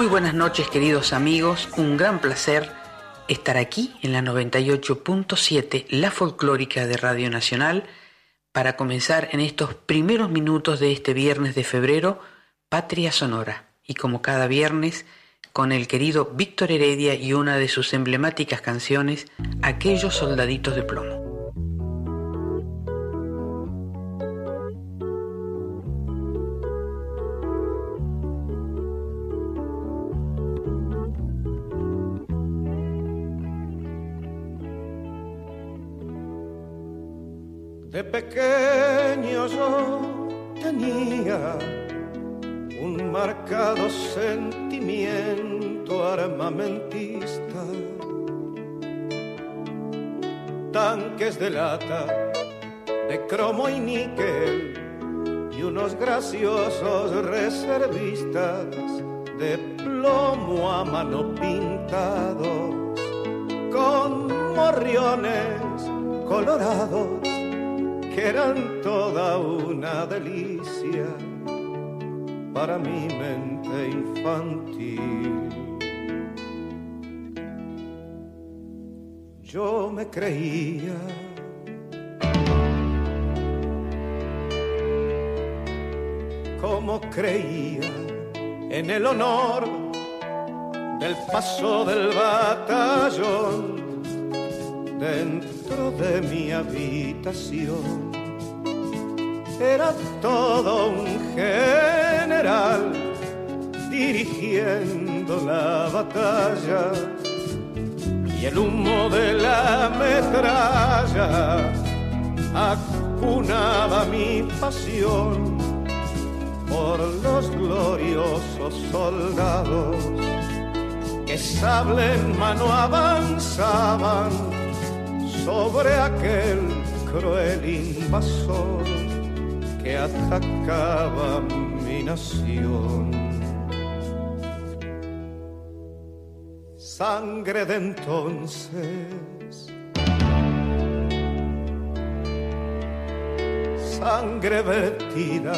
Muy buenas noches queridos amigos, un gran placer estar aquí en la 98.7, la folclórica de Radio Nacional, para comenzar en estos primeros minutos de este viernes de febrero, Patria Sonora. Y como cada viernes, con el querido Víctor Heredia y una de sus emblemáticas canciones, Aquellos Soldaditos de Plomo. Pequeño yo tenía un marcado sentimiento armamentista. Tanques de lata, de cromo y níquel y unos graciosos reservistas de plomo a mano pintados con morriones colorados que eran toda una delicia para mi mente infantil. Yo me creía como creía en el honor del paso del batallón de mi habitación. Era todo un general dirigiendo la batalla y el humo de la metralla acunaba mi pasión por los gloriosos soldados que sable en mano avanzaban sobre aquel cruel invasor que atacaba mi nación. Sangre de entonces, sangre vertida,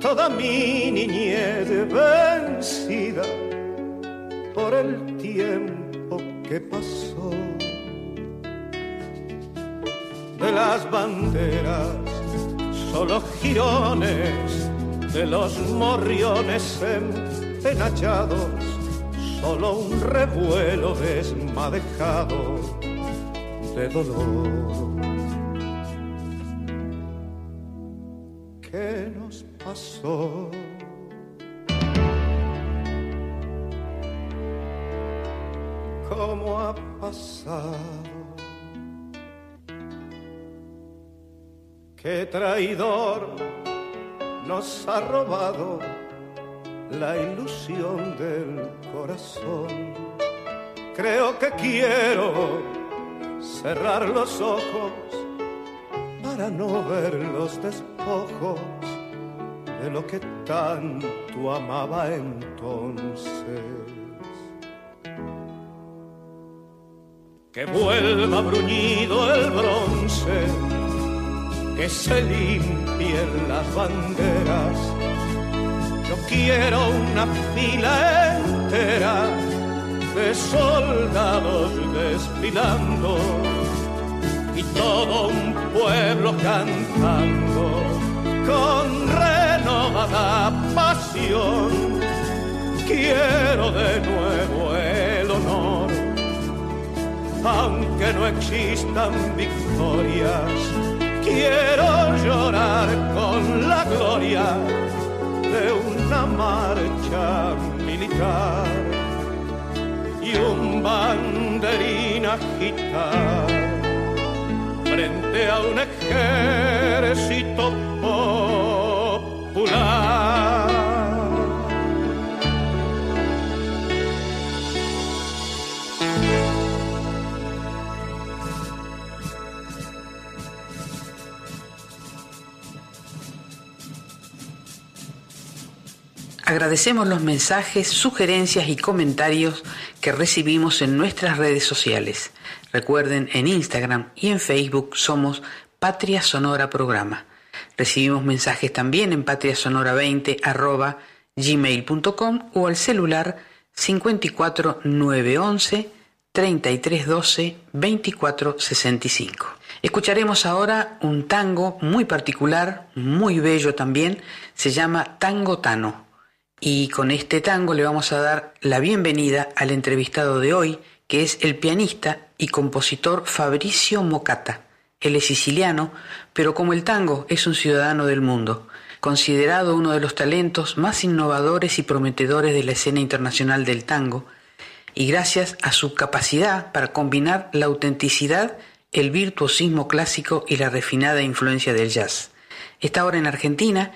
toda mi niñez vencida por el tiempo que pasó de las banderas, solo girones de los morriones empenachados, solo un revuelo desmadejado de dolor. ¿Qué nos pasó? ¿Cómo ha pasado? Qué traidor nos ha robado la ilusión del corazón. Creo que quiero cerrar los ojos para no ver los despojos de lo que tanto amaba entonces. Que vuelva bruñido el bronce que se limpien las banderas. Yo quiero una fila entera de soldados desfilando y todo un pueblo cantando con renovada pasión. Quiero de nuevo el honor, aunque no existan victorias quiero llorar con la gloria de una marcha militar y un banderín agitar frente a un ejército popular. Agradecemos los mensajes, sugerencias y comentarios que recibimos en nuestras redes sociales. Recuerden, en Instagram y en Facebook somos Patria Sonora Programa. Recibimos mensajes también en patriasonora20 gmail.com o al celular 54 911 3312 2465. Escucharemos ahora un tango muy particular, muy bello también, se llama Tango Tano. Y con este tango le vamos a dar la bienvenida al entrevistado de hoy, que es el pianista y compositor Fabricio Mocata. Él es siciliano, pero como el tango es un ciudadano del mundo, considerado uno de los talentos más innovadores y prometedores de la escena internacional del tango, y gracias a su capacidad para combinar la autenticidad, el virtuosismo clásico y la refinada influencia del jazz. Está ahora en Argentina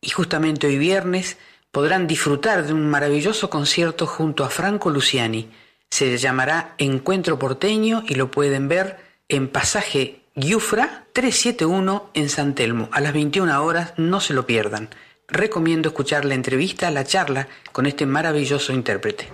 y justamente hoy viernes podrán disfrutar de un maravilloso concierto junto a Franco Luciani. Se llamará Encuentro Porteño y lo pueden ver en pasaje Giufra 371 en San Telmo. A las 21 horas no se lo pierdan. Recomiendo escuchar la entrevista, la charla con este maravilloso intérprete.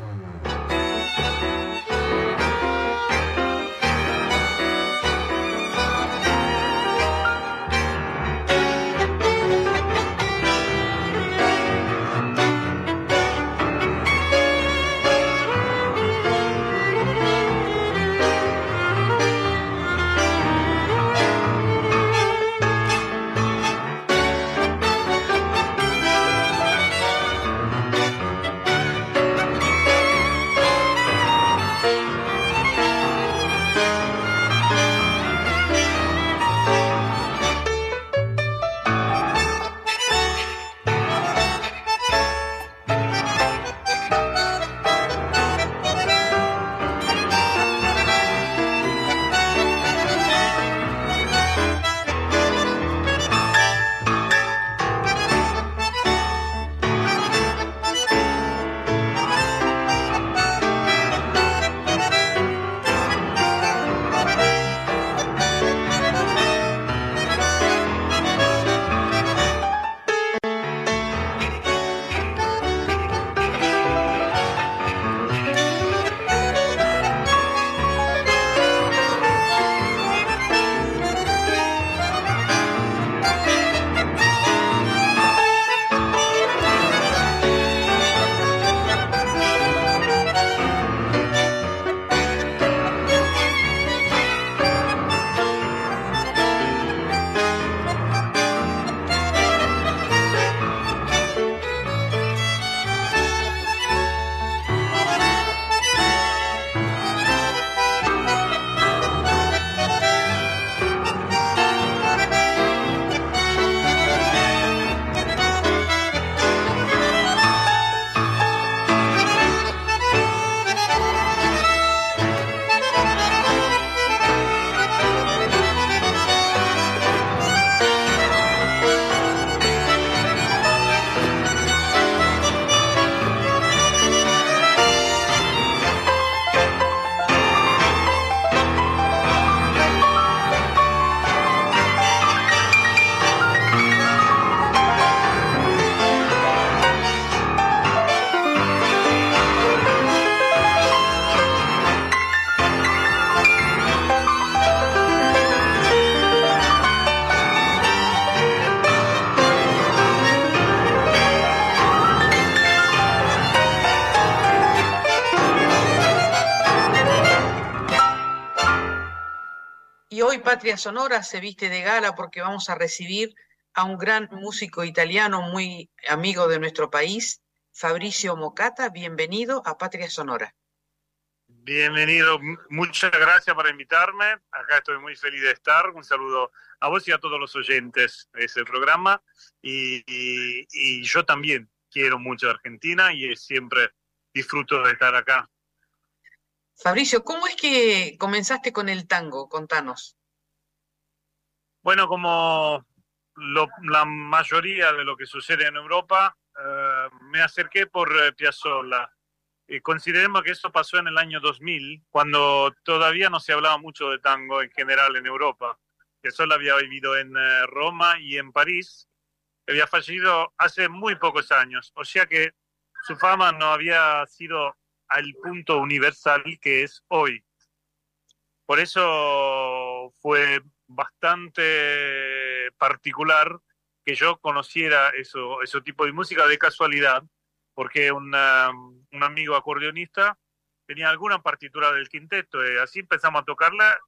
Patria Sonora se viste de gala porque vamos a recibir a un gran músico italiano muy amigo de nuestro país, Fabricio Mocata. Bienvenido a Patria Sonora. Bienvenido, muchas gracias por invitarme. Acá estoy muy feliz de estar. Un saludo a vos y a todos los oyentes de ese programa. Y, y yo también quiero mucho a Argentina y siempre disfruto de estar acá. Fabricio, ¿cómo es que comenzaste con el tango? Contanos. Bueno, como la mayoría de lo que sucede en Europa, eh, me acerqué por eh, Piazzolla. Consideremos que eso pasó en el año 2000, cuando todavía no se hablaba mucho de tango en general en Europa. Piazzolla había vivido en eh, Roma y en París. Había fallecido hace muy pocos años, o sea que su fama no había sido al punto universal que es hoy. Por eso fue bastante particular que yo conociera eso, ese tipo de música de casualidad, porque un amigo acordeonista tenía alguna partitura del quinteto y así empezamos a tocarla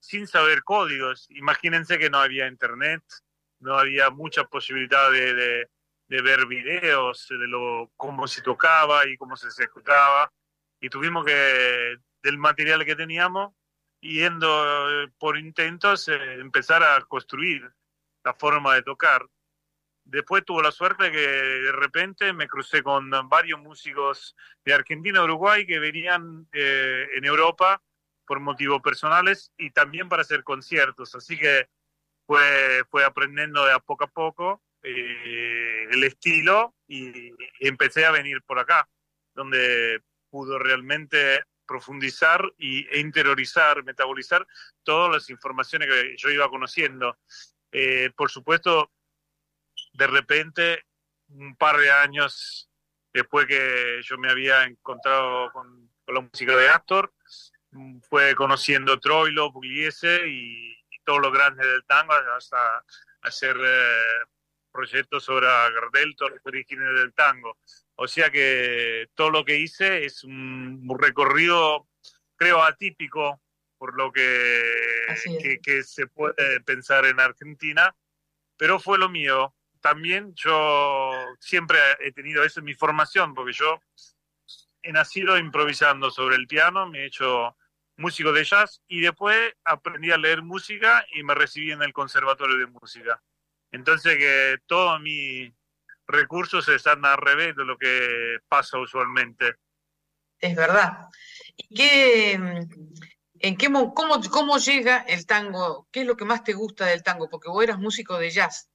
sin saber códigos. Imagínense que no había internet, no había mucha posibilidad de, de, ver videos de lo, cómo se tocaba y cómo se ejecutaba. Y tuvimos que, del material que teníamos, yendo eh, por intentos, eh, empezar a construir la forma de tocar. Después tuvo la suerte que de repente me crucé con varios músicos de Argentina Uruguay que venían eh, en Europa por motivos personales y también para hacer conciertos. Así que fue, fue aprendiendo de a poco a poco el estilo y, empecé a venir por acá, donde pudo realmente profundizar y, e interiorizar, metabolizar todas las informaciones que yo iba conociendo. Eh, por supuesto, de repente, un par de años después que yo me había encontrado con, la música de Astor, fue conociendo Troilo, Pugliese y, y todos los grandes del tango hasta hacer eh, proyectos sobre Gardel, todos los orígenes del tango. O sea que todo lo que hice es un, recorrido, creo, atípico por lo que, que, se puede pensar en Argentina, pero fue lo mío. También yo siempre he tenido eso en mi formación, porque yo he nacido improvisando sobre el piano, me he hecho músico de jazz y después aprendí a leer música y me recibí en el conservatorio de música. Entonces que todos mis recursos están al revés de lo que pasa usualmente. Es verdad. ¿Y qué, en qué, cómo, cómo llega el tango? ¿Qué es lo que más te gusta del tango? Porque vos eras músico de jazz.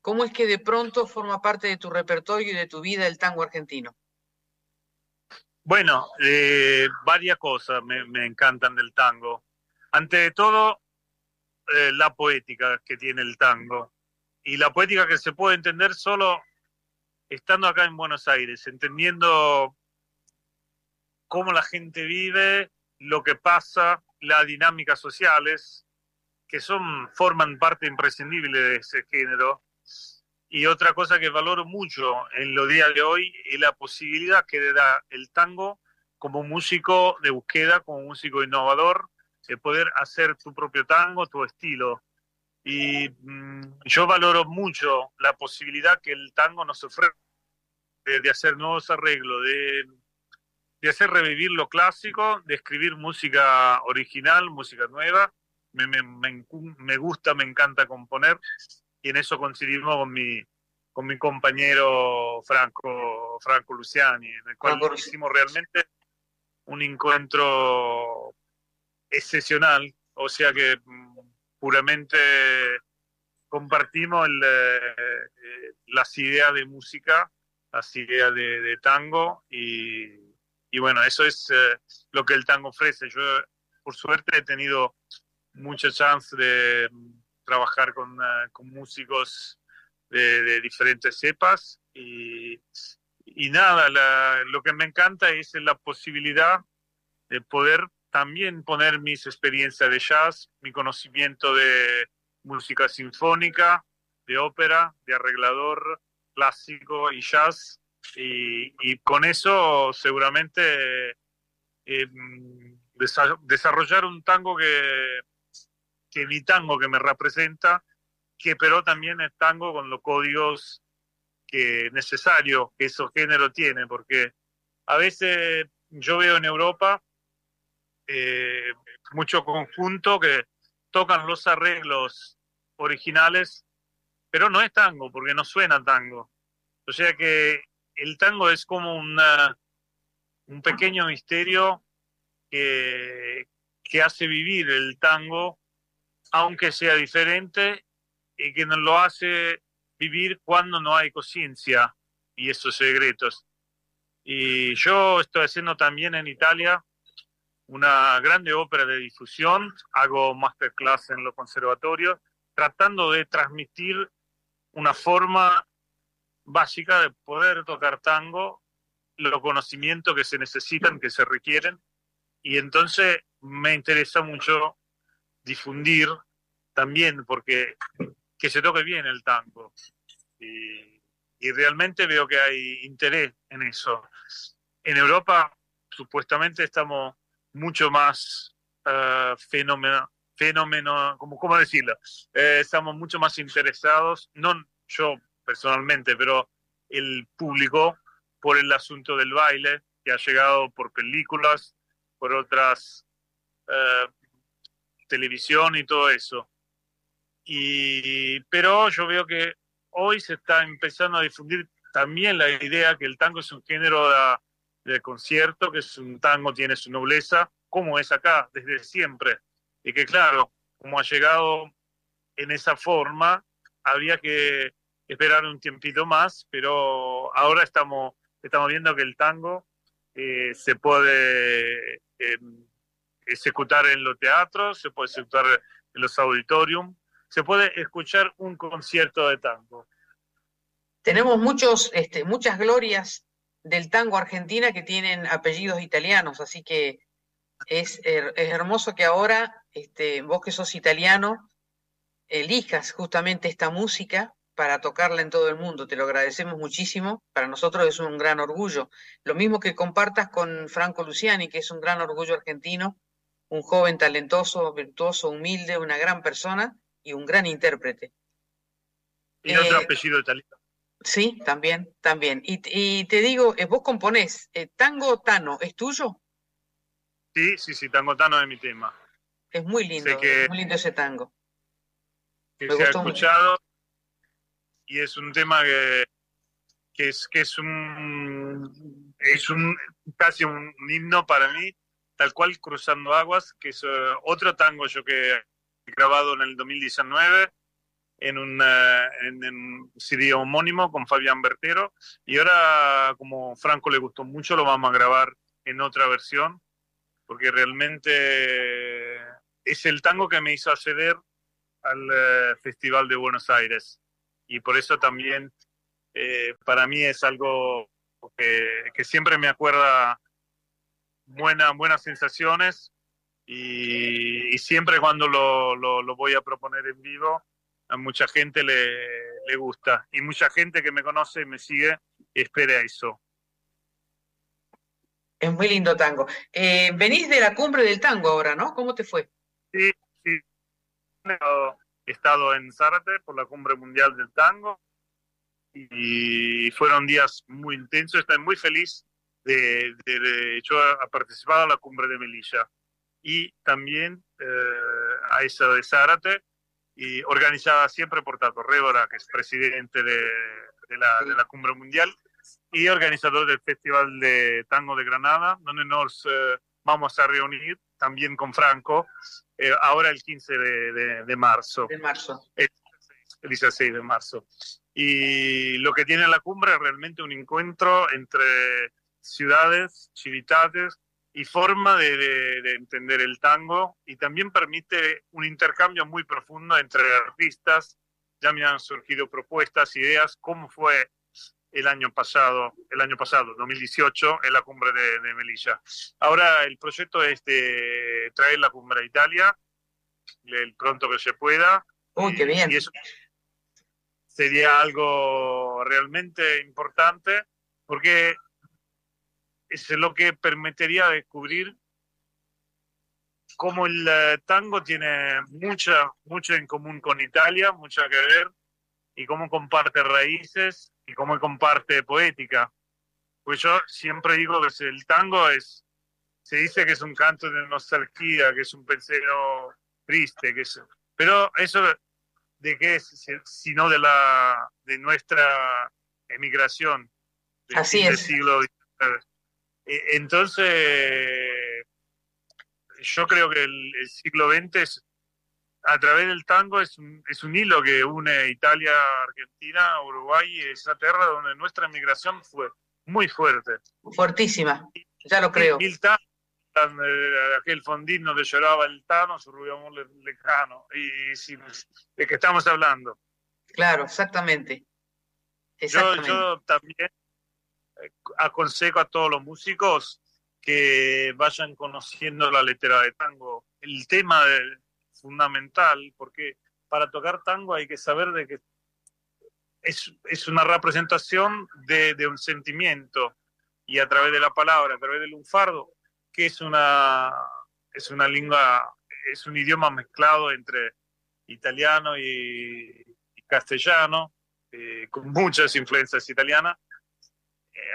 ¿Cómo es que de pronto forma parte de tu repertorio y de tu vida el tango argentino? Bueno, eh, varias cosas me, encantan del tango. Ante todo, eh, la poética que tiene el tango. Y la poética que se puede entender solo estando acá en Buenos Aires, entendiendo cómo la gente vive, lo que pasa, las dinámicas sociales, que son, forman parte imprescindible de ese género. Y otra cosa que valoro mucho en los días de hoy es la posibilidad que da el tango como músico de búsqueda, como músico innovador, de poder hacer tu propio tango, tu estilo. Y mm, yo valoro mucho la posibilidad que el tango nos ofrece de, hacer nuevos arreglos, de, de, hacer revivir lo clásico, de escribir música original, música nueva. Me, me, me, me gusta, me encanta componer. Y en eso coincidimos con mi, con mi compañero Franco, Franco Luciani, en el cual hicimos realmente un encuentro excepcional, o sea que mm, puramente compartimos eh, las ideas de música, las ideas de, tango y, bueno, eso es eh, lo que el tango ofrece. Yo, por suerte, he tenido mucha chance de trabajar con, uh, con músicos de, de, diferentes cepas y, nada, lo que me encanta es la posibilidad de poder también poner mis experiencias de jazz, mi conocimiento de música sinfónica, de ópera, de arreglador clásico y jazz, y, con eso seguramente eh, desarrollar un tango que, que mi tango que me representa, que pero también es tango con los códigos que necesarios que esos géneros tienen, porque a veces yo veo en Europa eh, mucho conjunto que tocan los arreglos originales, pero no es tango, porque no suena tango. O sea que el tango es como una, un pequeño misterio que, que hace vivir el tango aunque sea diferente, y que nos lo hace vivir cuando no hay conciencia y esos secretos. Y yo estoy haciendo también en Italia una grande ópera de difusión, hago masterclass en los conservatorios, tratando de transmitir una forma básica de poder tocar tango, los conocimientos que se necesitan, que se requieren, y entonces me interesa mucho difundir también porque que se toque bien el tango. Y, y realmente veo que hay interés en eso. En Europa, supuestamente, estamos mucho más uh, fenómeno, fenómeno, ¿cómo, cómo decirlo? Eh, estamos mucho más interesados, no yo personalmente, pero el público por el asunto del baile, que ha llegado por películas, por otras uh, televisión y todo eso. Y, pero yo veo que hoy se está empezando a difundir también la idea que el tango es un género de, de concierto, que es un tango tiene su nobleza, como es acá desde siempre. Y que claro, como ha llegado en esa forma, había que esperar un tiempito más, pero ahora estamos, estamos viendo que el tango eh, se puede eh, ejecutar en los teatros, se puede ejecutar en los auditoriums, se puede escuchar un concierto de tango. Tenemos muchos, este, muchas glorias del tango argentina que tienen apellidos italianos, así que es, es hermoso que ahora este, vos que sos italiano elijas justamente esta música para tocarla en todo el mundo. Te lo agradecemos muchísimo. Para nosotros es un gran orgullo. Lo mismo que compartas con Franco Luciani, que es un gran orgullo argentino, un joven talentoso, virtuoso, humilde, una gran persona y un gran intérprete. Y eh, otro apellido italiano. Sí, también, también. Y, y te digo, eh, vos componés, eh, Tango Tano, ¿es tuyo? Sí, sí, sí, Tango Tano es mi tema. Es muy lindo, que, es muy lindo ese tango. Que Me se ha escuchado mucho. y es un tema que, que, es, que es un es un casi un, un himno para mí, tal cual Cruzando Aguas, que es uh, otro tango yo que he grabado en el 2019 en un, en, en CD homónimo con Fabián Bertero. Y ahora como Franco le gustó mucho lo vamos a grabar en otra versión porque realmente es el tango que me hizo acceder al uh, Festival de Buenos Aires. Y por eso también eh, para mí es algo que, que siempre me acuerda buena, buenas sensaciones. Y, y siempre cuando lo, lo, lo, voy a proponer en vivo a mucha gente le, le, gusta y mucha gente que me conoce y me sigue espera eso. Es muy lindo tango. Eh, venís de la cumbre del tango ahora, ¿no? ¿Cómo te fue? Sí, sí. He estado en Zárate por la cumbre mundial del tango y fueron días muy intensos. Estoy muy feliz de, de, de yo he participado en la cumbre de Melilla y también eh, a esa de Zárate y organizada siempre por Tato Révora, que es presidente de, de, la, de la cumbre mundial y organizador del Festival de Tango de Granada, donde nos eh, vamos a reunir también con Franco eh, ahora el 15 de, de, marzo. De marzo. El, el 16 de marzo. Y lo que tiene la cumbre es realmente un encuentro entre ciudades, civitats y forma de, de, de, entender el tango y también permite un intercambio muy profundo entre artistas. Ya me han surgido propuestas, ideas, cómo fue el año pasado, el año pasado, 2018, en la cumbre de, de Melilla. Ahora el proyecto es de traer la cumbre a Italia, el pronto que se pueda. Uy, qué bien. Y eso sería algo realmente importante porque es lo que permitiría descubrir cómo el uh, tango tiene mucha, mucho en común con Italia, mucho que ver, y cómo comparte raíces y cómo comparte poética. Pues yo siempre digo que el tango es, se dice que es un canto de nostalgia, que es un penseo triste, que es, pero eso de qué es, sino de la de nuestra emigración del Así es. siglo XIX. Entonces, yo creo que el, el, siglo XX es, a través del tango es un, es un hilo que une Italia, Argentina, Uruguay y esa tierra donde nuestra migración fue muy fuerte. Fuertísima, ya lo creo. Y, el tango, aquel fondín donde lloraba el Tano, su rubio amor lejano, y, de qué estamos hablando. Claro, exactamente. exactamente. Yo, yo también aconsejo a todos los músicos que vayan conociendo la letra de tango. El tema de, fundamental, porque para tocar tango hay que saber de que es, es, una representación de, de, un sentimiento y a través de la palabra, a través del lunfardo, que es una, es una lengua, es un idioma mezclado entre italiano y, y castellano, eh, con muchas influencias italianas.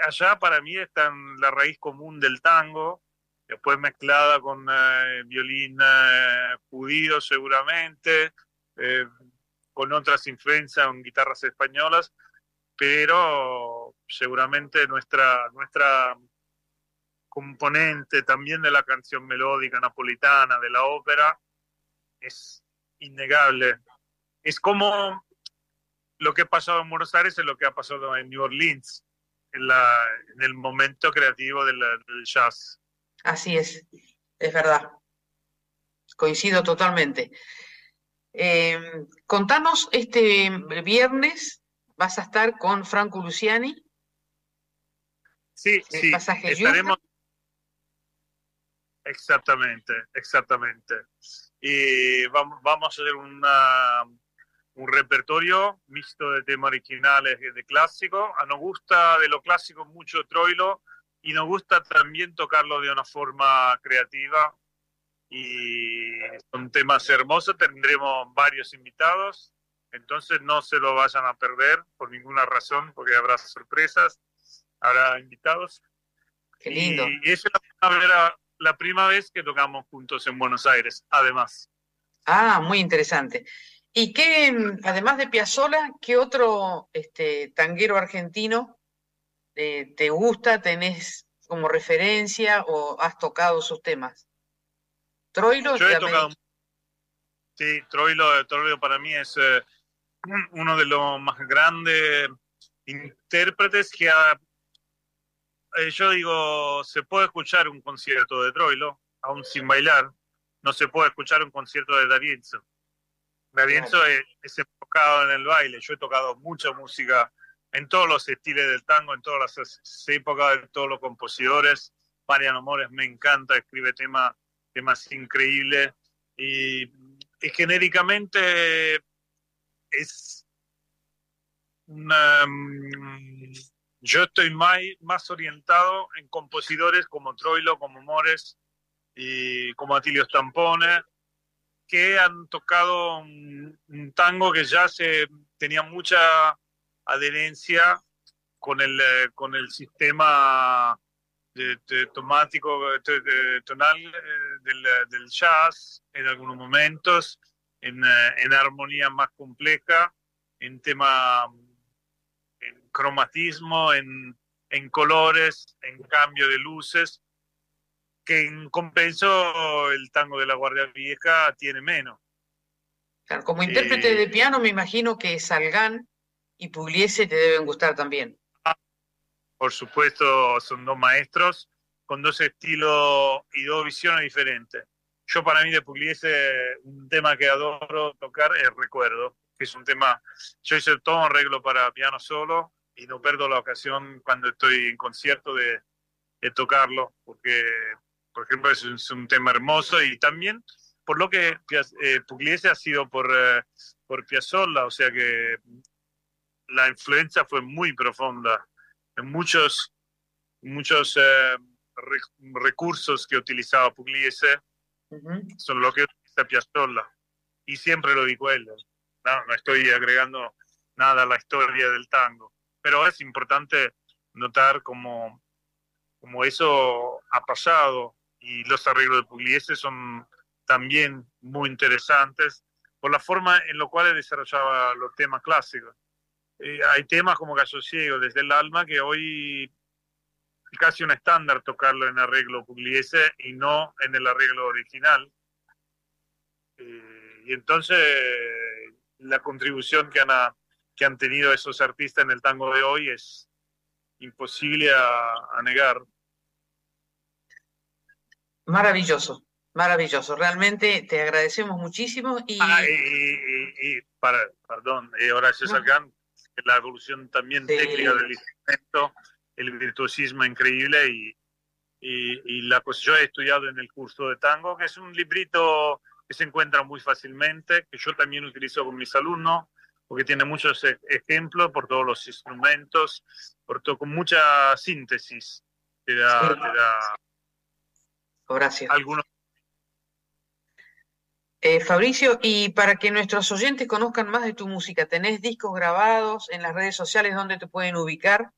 Allá para mí está la raíz común del tango, después mezclada con eh, violín eh, judío seguramente, eh, con otras influencias en guitarras españolas, pero seguramente nuestra, nuestra componente también de la canción melódica napolitana, de la ópera, es innegable. Es como lo que ha pasado en Buenos Aires es lo que ha pasado en New Orleans, en, la, en el momento creativo del, del jazz. Así es, es verdad. Coincido totalmente. Eh, contanos, este viernes vas a estar con Franco Luciani. Sí, sí, pasaje estaremos. Exactamente, exactamente. Y vamos, vamos a hacer una, un repertorio mixto de temas originales y de clásico. A nos gusta de lo clásico mucho Troilo y nos gusta también tocarlo de una forma creativa y son temas hermosos, tendremos varios invitados, entonces no se lo vayan a perder por ninguna razón, porque habrá sorpresas, habrá invitados. Qué lindo. Y, y es la primera, la primera vez que tocamos juntos en Buenos Aires, además. Ah, muy interesante. ¿Y qué, además de Piazzolla, qué otro este, tanguero argentino eh, te gusta, tenés como referencia o has tocado sus temas? Troilo. Yo he tocado. Sí, Troilo, Troilo para mí es eh, uno de los más grandes intérpretes que ha. Eh, yo digo, se puede escuchar un concierto de Troilo, aún sin bailar. No se puede escuchar un concierto de D'Arienzo. D'Arienzo es, es enfocado en el baile. Yo he tocado mucha música en todos los estilos del tango, en todas las épocas, de todos los compositores. Mariano Mores me encanta, escribe temas temas increíbles y, y, genéricamente es una, yo estoy más, más orientado en compositores como Troilo, como Mores y como Atilio Stampone, que han tocado un, tango que ya tenía mucha adherencia con el, con el sistema de, tomático, de, tonal del, del, jazz en algunos momentos, en, en armonía más compleja, en tema, en cromatismo, en colores, en cambio de luces, que en compenso el tango de la Guardia Vieja tiene menos. Claro, como intérprete eh, de piano me imagino que Salgán y Pugliese te deben gustar también. Por supuesto, son dos maestros con dos estilos y dos visiones diferentes. Yo para mí de Pugliese, un tema que adoro tocar es Recuerdo, que es un tema, yo hice todo un arreglo para piano solo y no perdo la ocasión cuando estoy en concierto de, de tocarlo, porque, por ejemplo, es un, es un, tema hermoso y también por lo que eh, Pugliese ha sido por, eh, por Piazzolla, o sea que la influencia fue muy profunda en muchos, muchos eh, re, recursos que utilizaba Pugliese uh -huh. son lo que utiliza Piazzolla y siempre lo dijo él. No, no estoy agregando nada a la historia del tango, pero es importante notar cómo, cómo eso ha pasado y los arreglos de Pugliese son también muy interesantes por la forma en la cual desarrollaba los temas clásicos eh, hay temas como Gallo Ciego, desde el alma, que hoy es casi un estándar tocarlo en arreglo pugliese y no en el arreglo original. Eh, y entonces la contribución que han, que han tenido esos artistas en el tango de hoy es imposible a negar. Maravilloso, maravilloso. Realmente te agradecemos muchísimo. Y, ah, y, y, y para, perdón, eh, Horacio Salgán, la evolución también sí. técnica del instrumento, el virtuosismo increíble y, y, la pues yo he estudiado en el curso de tango, que es un librito que se encuentra muy fácilmente, que yo también utilizo con mis alumnos, porque tiene muchos e-, ejemplos por todos los instrumentos, por todo, con mucha síntesis. Te da, te da Horacio. algunos eh, Fabricio, y para que nuestros oyentes conozcan más de tu música, ¿tenés discos grabados en las redes sociales donde te pueden ubicar?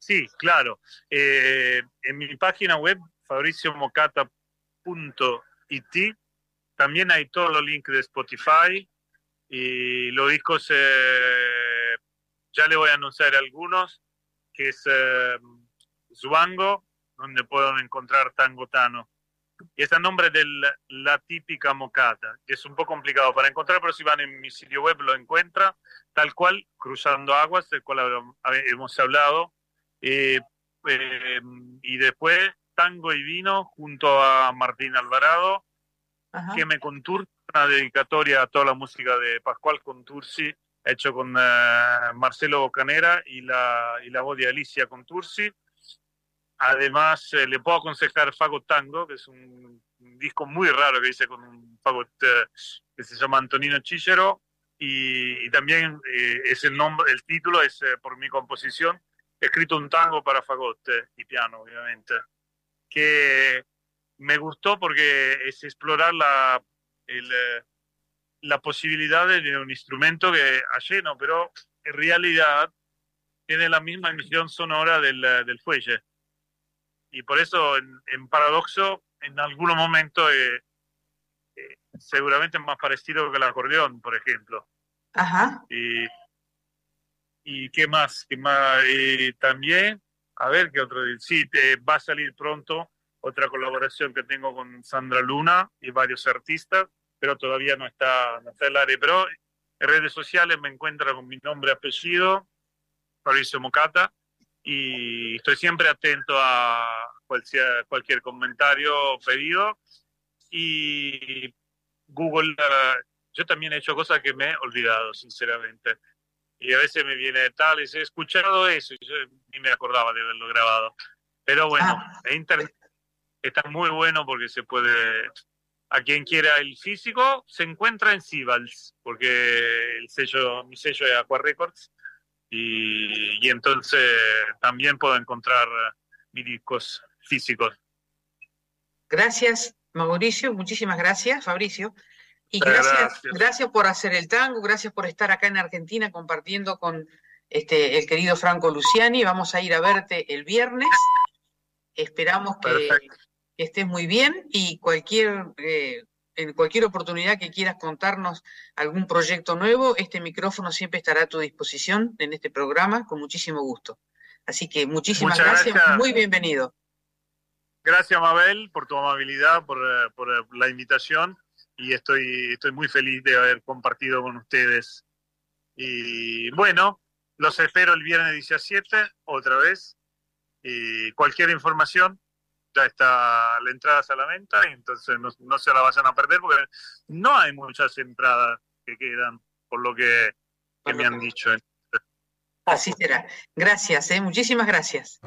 Sí, claro. Eh, en mi página web, fabriciomocata.it, también hay todos los links de Spotify y los discos, eh, ya le voy a anunciar algunos, que es eh, Zuango, donde pueden encontrar Tango Tano. Y es el nombre de la típica mocata, que es un poco complicado para encontrar, pero si van en mi sitio web lo encuentra, tal cual, Cruzando Aguas, del cual hemos hablado, eh, eh, y después Tango y Vino junto a Martín Alvarado, que me contursi, una dedicatoria a toda la música de Pascual Contursi, hecho con eh, Marcelo Bocanera y la, y la voz de Alicia Contursi Además, eh, le puedo aconsejar Fagot Tango, que es un, disco muy raro que hice con un fagot eh, que se llama Antonino Chichero. Y, también eh, es el, nombre, el título es por mi composición, escrito un tango para fagot y piano, obviamente, que me gustó porque es explorar la, la posibilidad de un instrumento que lleno, pero en realidad tiene la misma emisión sonora del, del fuelle y por eso en, Paradoxo en algún momento eh, eh, seguramente es más parecido que el acordeón, por ejemplo. Ajá. Y, y qué más, qué más, también, a ver qué otro, sí, va a salir pronto otra colaboración que tengo con Sandra Luna y varios artistas, pero todavía no está, no está el área. Pero en redes sociales me encuentra con mi nombre y apellido, Fabricio Mocata, y estoy siempre atento a cualquier, cualquier comentario pedido y Google, uh, yo también he hecho cosas que me he olvidado, sinceramente. Y a veces me viene tal, y he escuchado eso, y yo ni me acordaba de haberlo grabado. Pero bueno, ah. Internet está muy bueno porque se puede, a quien quiera el físico, se encuentra en Sivals, porque el sello, mi sello es Aqua Records, y, entonces también puedo encontrar mis discos físicos. Gracias, Mauricio, muchísimas gracias, Fabricio. Y gracias, gracias, por hacer el tango, gracias por estar acá en Argentina compartiendo con este, el querido Franco Luciani. Vamos a ir a verte el viernes. Esperamos que, estés muy bien y cualquier eh, en cualquier oportunidad que quieras contarnos algún proyecto nuevo, este micrófono siempre estará a tu disposición en este programa con muchísimo gusto. Así que muchísimas gracias. muy bienvenido. Gracias, Mabel, por tu amabilidad, por, eh, por, eh, la invitación y estoy, estoy muy feliz de haber compartido con ustedes. Y bueno, los espero el viernes 17, otra vez. Y cualquier información, ya está la entrada a la venta, y entonces no, se la vayan a perder porque no hay muchas entradas que quedan, por lo que, me han dicho. Así será. Gracias, ¿eh? muchísimas gracias.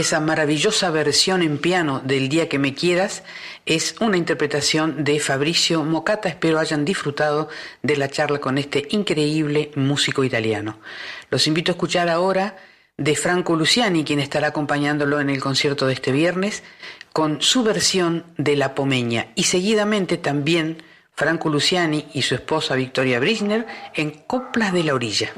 Esa maravillosa versión en piano del Día que me quieras es una interpretación de Fabricio Mocata. Espero hayan disfrutado de la charla con este increíble músico italiano. Los invito a escuchar ahora de Franco Luciani, quien estará acompañándolo en el concierto de este viernes, con su versión de La Pomeña y seguidamente también Franco Luciani y su esposa Victoria Brisner en Coplas de la Orilla.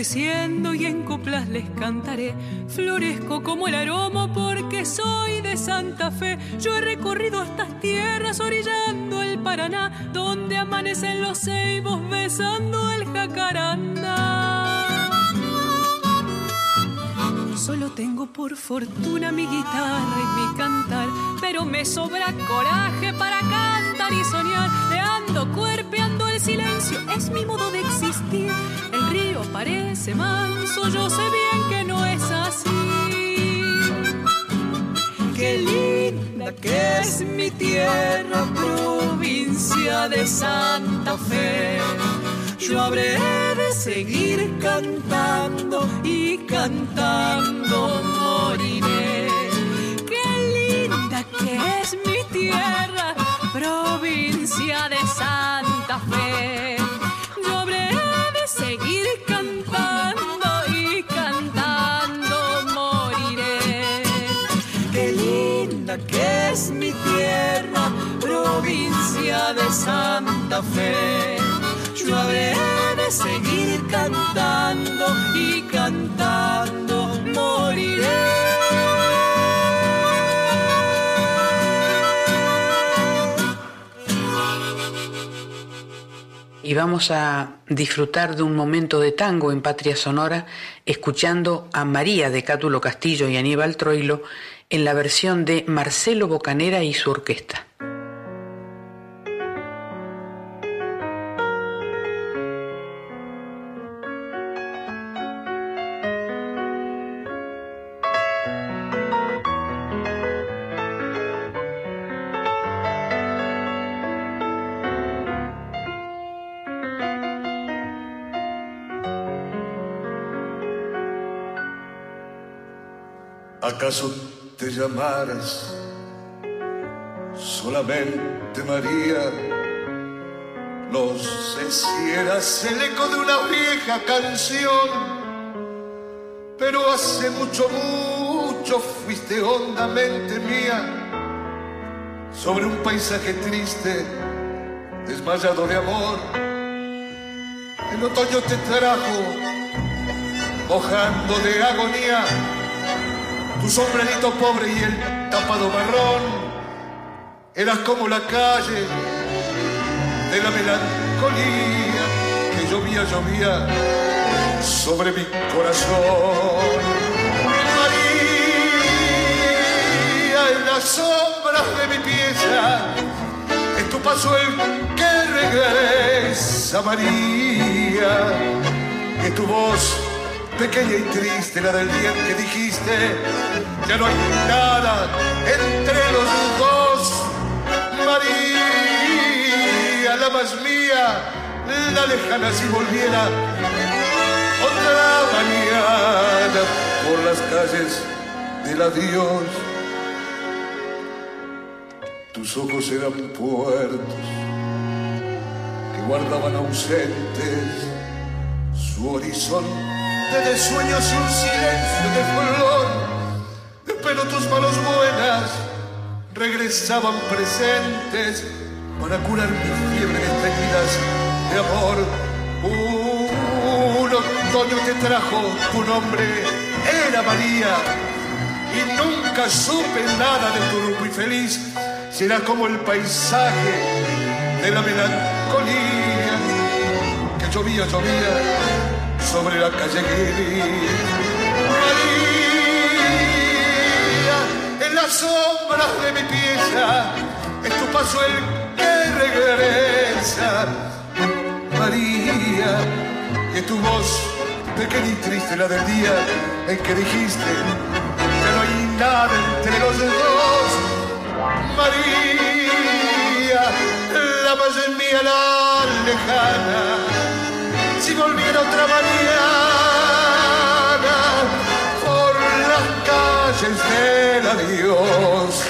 Y en coplas les cantaré. Florezco como el aroma porque soy de Santa Fe. Yo he recorrido estas tierras orillando el Paraná, donde amanecen los ceibos besando el jacaranda. Solo tengo por fortuna mi guitarra y mi cantar, pero me sobra coraje para cantar y soñar. Le ando cuerpeando el silencio, es mi modo de manso, yo sé bien que no es así. Qué linda que es mi tierra, provincia de Santa Fe. Yo habré de seguir cantando Santa Fe. Yo habré de seguir cantando y cantando moriré. y vamos a disfrutar de un momento de tango en Patria Sonora escuchando a María de Cátulo Castillo y Aníbal Troilo en la versión de Marcelo Bocanera y su orquesta. ¿Acaso te llamaras solamente María. No sé si eras el eco de una vieja canción, pero hace mucho, mucho fuiste hondamente mía sobre un paisaje triste, desmayado de amor. El otoño te trajo, mojando de agonía tu sombrerito pobre y el tapado marrón, eras como la calle de la melancolía que llovía, llovía sobre mi corazón. María, en las sombras de mi pieza, es tu paso el que regresa, María, que tu voz pequeña y triste, la del día que dijiste, ya no hay nada entre los dos. María, la más mía, la lejana si volviera otra mañana por las calles del adiós. Tus ojos eran puertos que guardaban ausentes su horizonte de sueños y un silencio de flor. Pero tus manos buenas regresaban presentes para curar mi fiebre de heridas de amor. Un otoño te trajo tu nombre, era María, y nunca supe nada de tu rumbo feliz. será como el paisaje de la melancolía que llovía, llovía sobre la calle María, en las sombras de mi pieza, es tu paso el que regresa. María, y tu voz pequeña y triste la del día en que dijiste que no hay nada entre los dos. María, la más mía la lejana, si volviera otra mañana por las calles del adiós.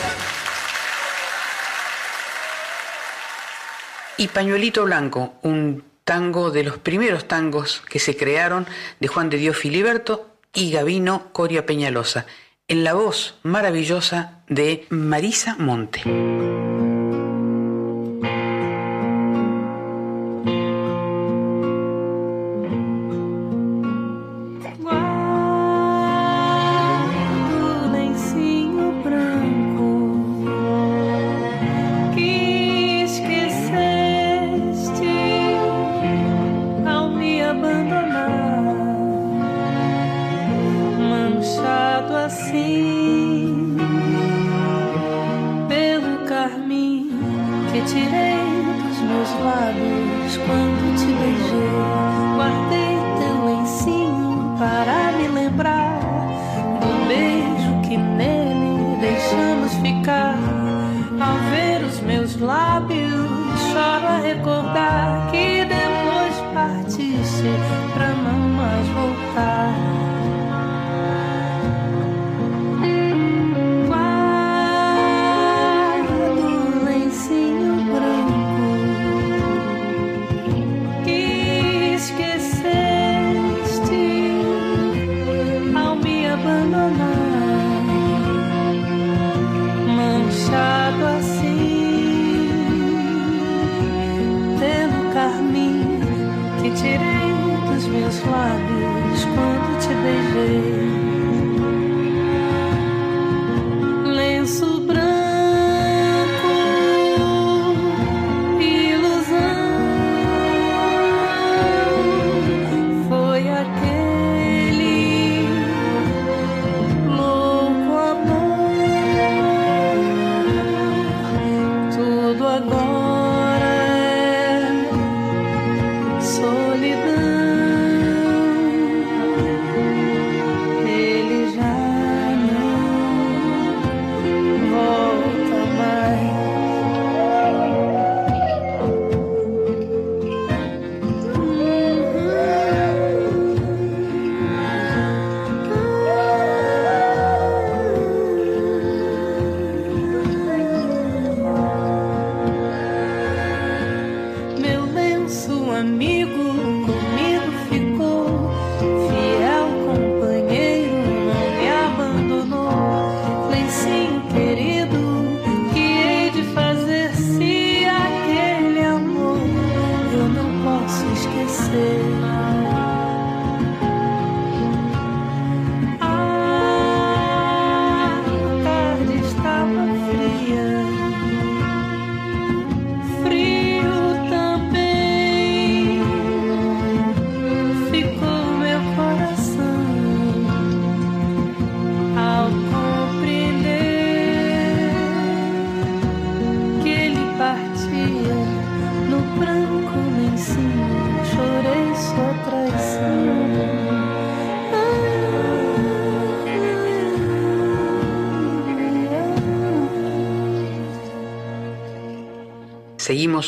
Y Pañuelito Blanco, un tango de los primeros tangos que se crearon de Juan de Dios Filiberto y Gavino Coria Peñalosa, en la voz maravillosa de Marisa Monte.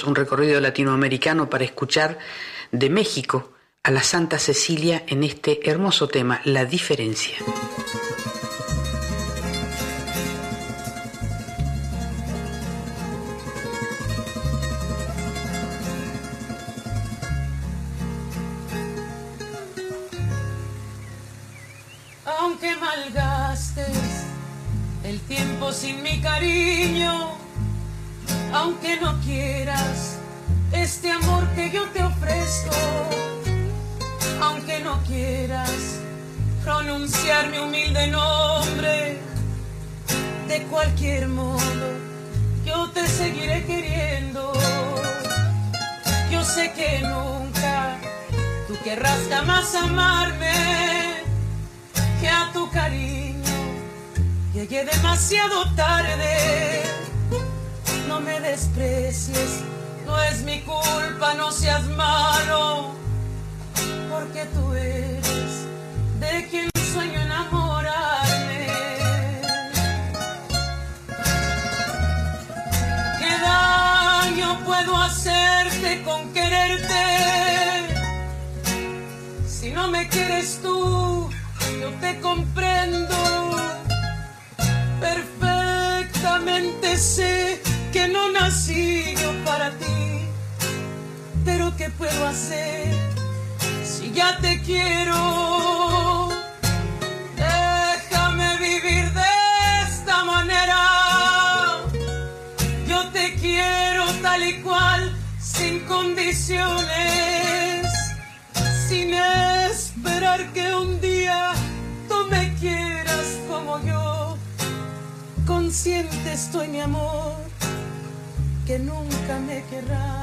Un recorrido latinoamericano para escuchar de México a la Santa Cecilia en este hermoso tema, La diferencia. Condiciones, sin esperar que un día tú me quieras como yo. Consciente estoy, mi amor, que nunca me querrás.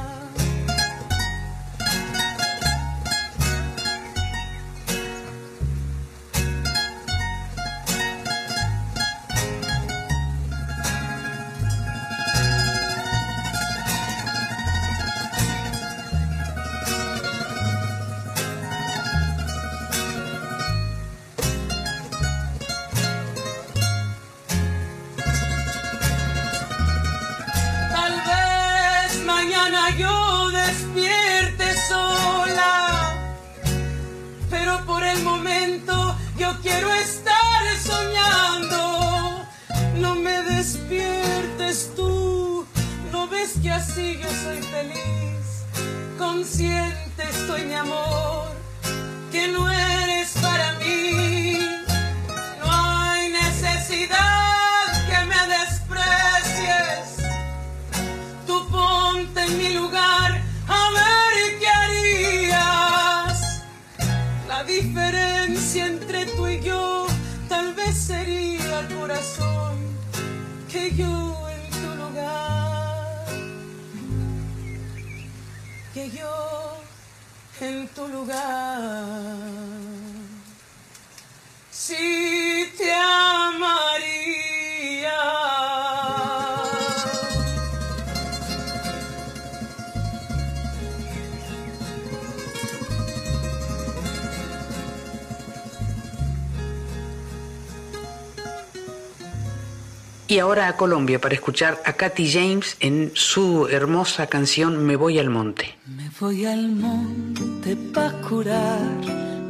Ahora a Colombia para escuchar a Katy James en su hermosa canción Me voy al monte. Me voy al monte pa' curar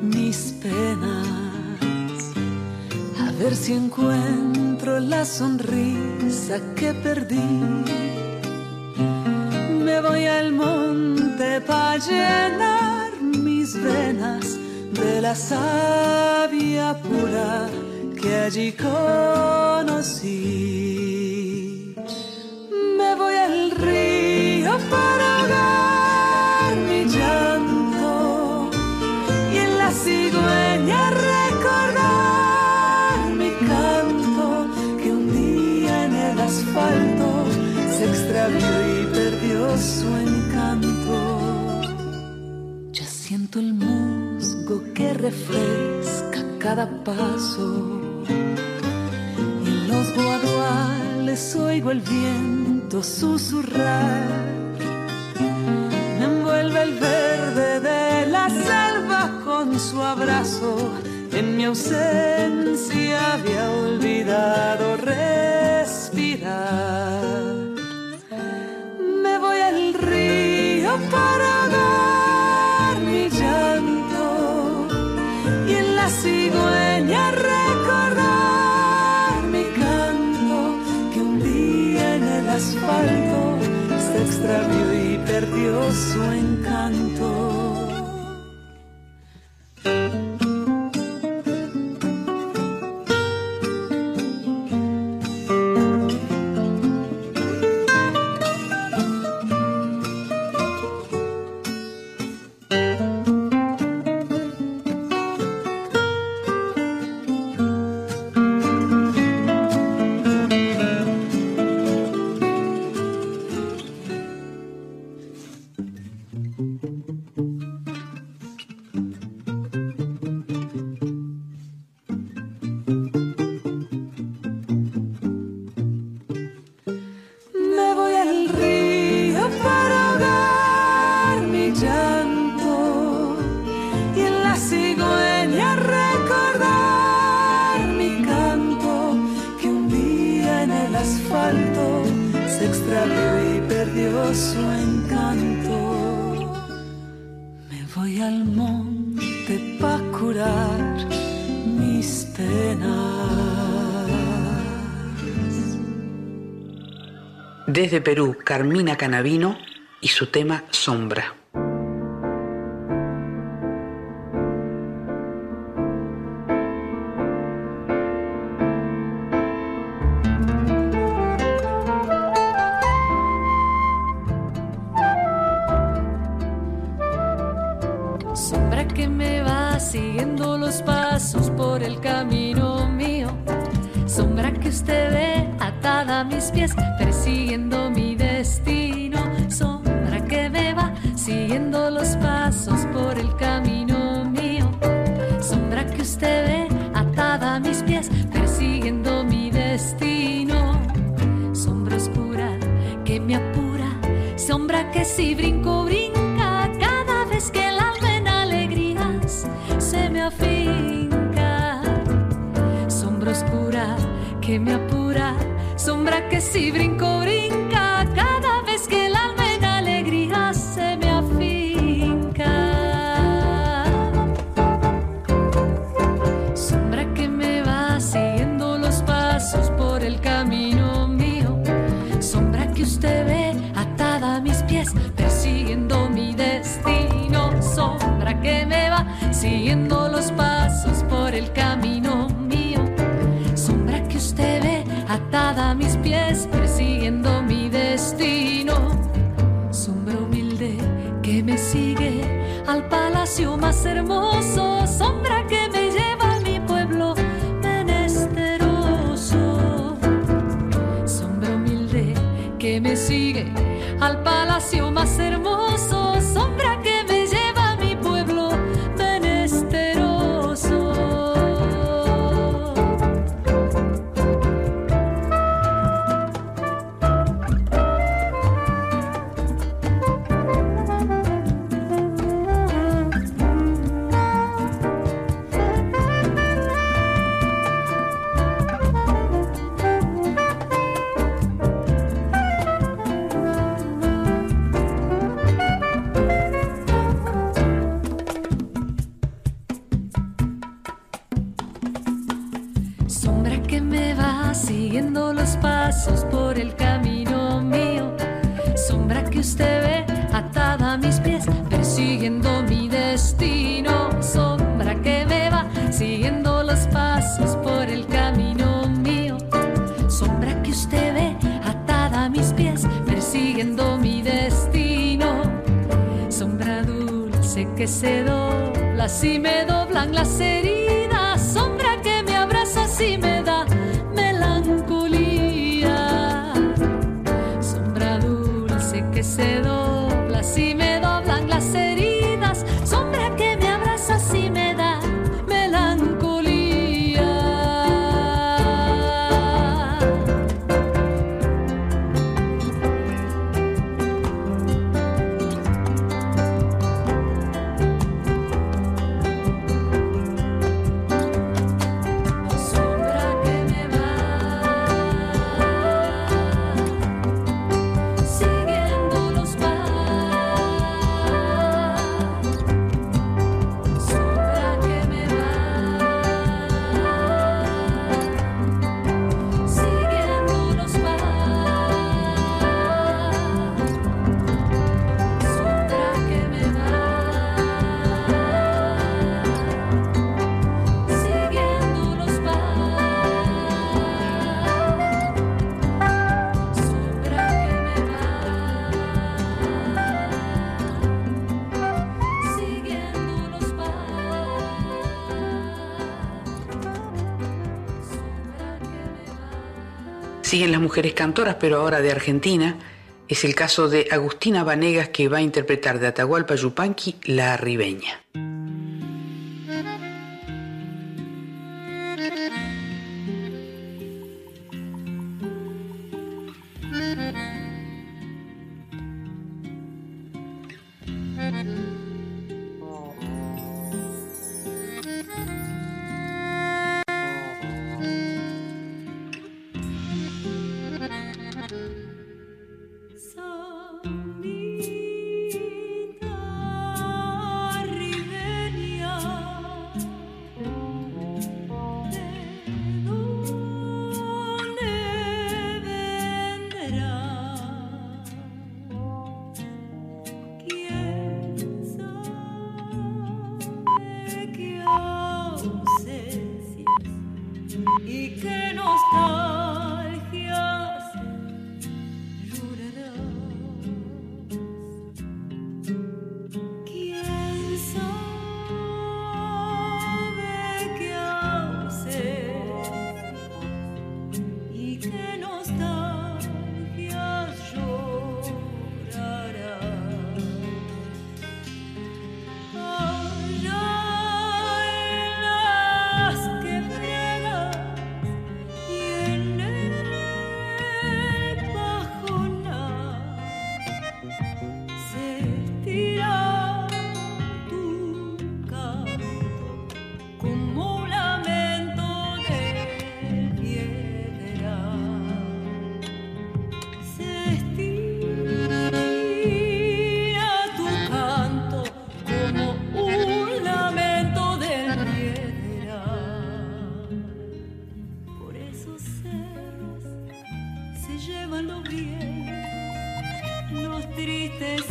mis penas, a ver si encuentro la sonrisa que perdí. Me voy al monte pa' llenar mis venas de la savia pura que allí conocí. Me voy al río para ahogar mi llanto y en la cigüeña recordar mi canto que un día en el asfalto se extravió y perdió su encanto. Ya siento el musgo que refresca cada paso. Guaduales oigo el viento susurrar. Me envuelve el verde de la selva con su abrazo. En mi ausencia había olvidado respirar. Me voy al río para ahogar perdió Desde Perú, Carmina Canavino y su tema Sombra. Siguen las cantoras, pero ahora de Argentina. Es el caso de Agustina Vanegas que va a interpretar de Atahualpa Yupanqui La Ribeña.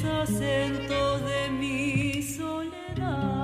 acento de mi soledad.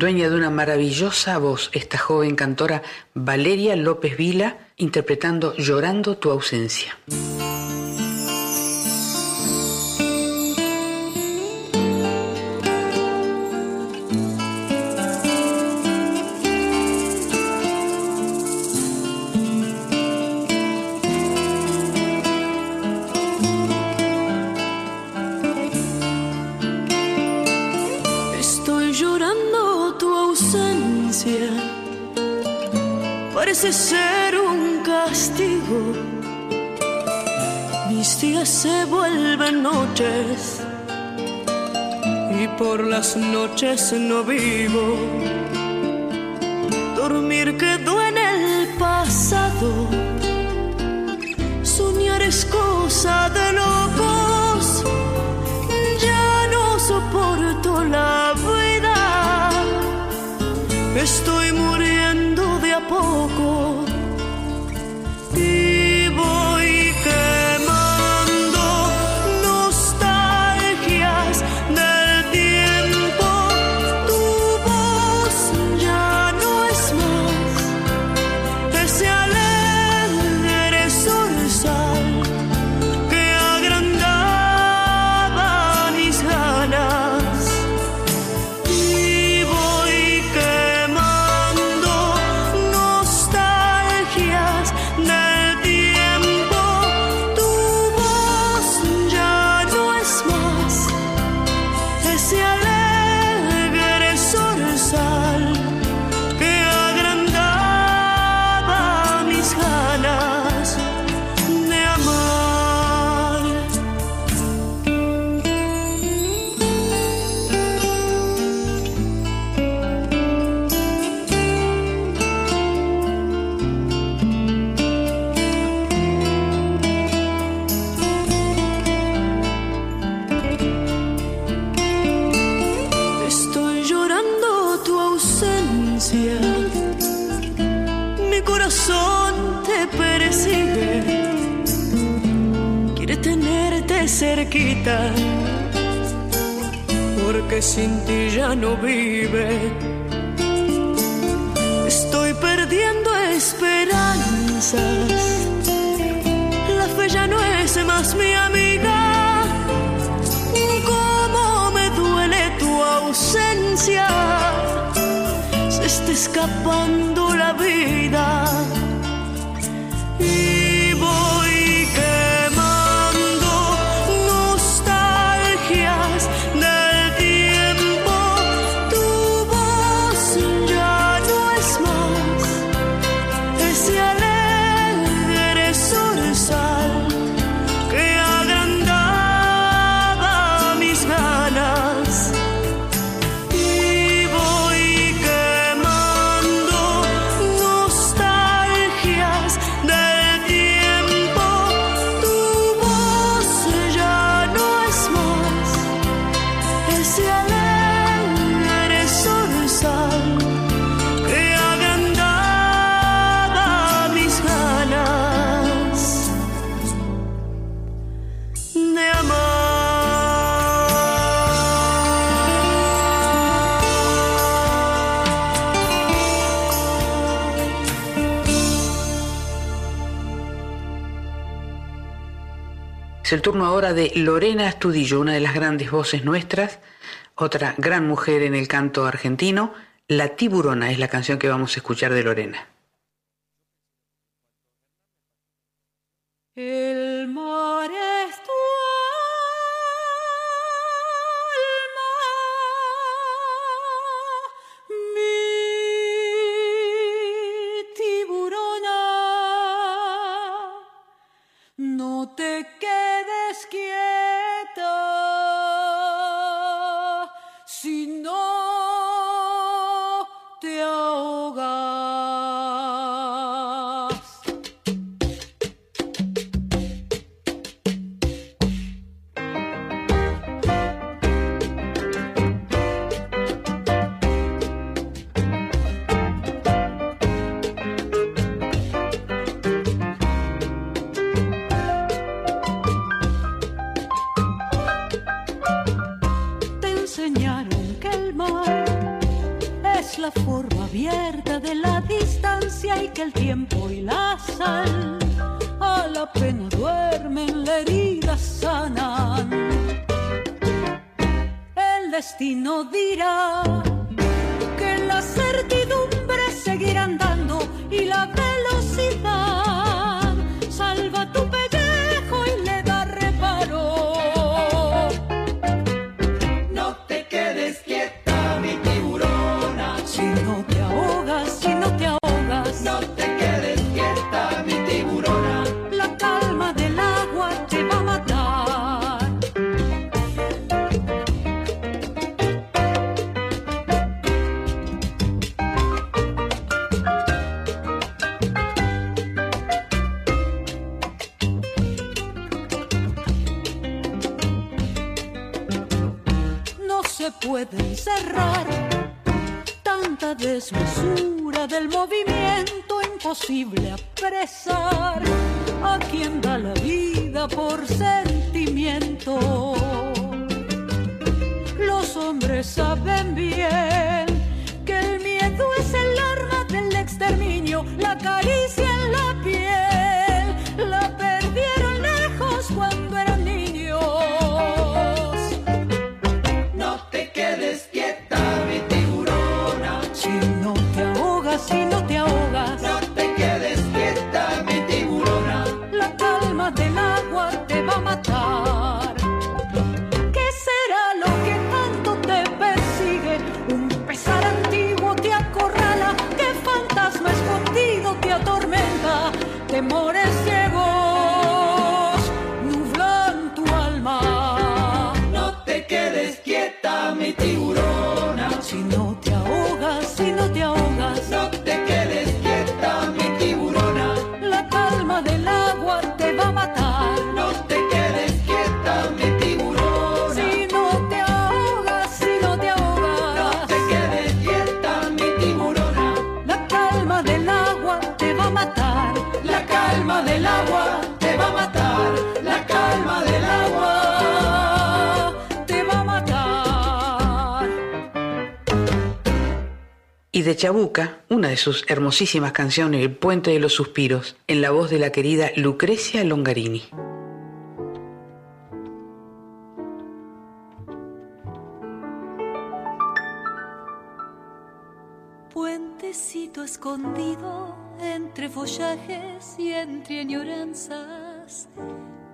Dueña de una maravillosa voz, esta joven cantora Valeria López Vila, interpretando Llorando tu ausencia. las noches no vivo. Dormir quedó en el pasado. Soñar es cosa de locos. Ya no soporto la vida. Estoy sin ti ya no vive. Estoy perdiendo esperanzas. La fe ya no es más mi amiga. ¿Cómo me duele tu ausencia? Se está escapando la vida Es el turno ahora de Lorena Astudillo, una de las grandes voces nuestras, otra gran mujer en el canto argentino. La tiburona es la canción que vamos a escuchar de Lorena. El sus hermosísimas canciones, El Puente de los Suspiros, en la voz de la querida Lucrecia Longarini. Puentecito escondido entre follajes y entre añoranzas,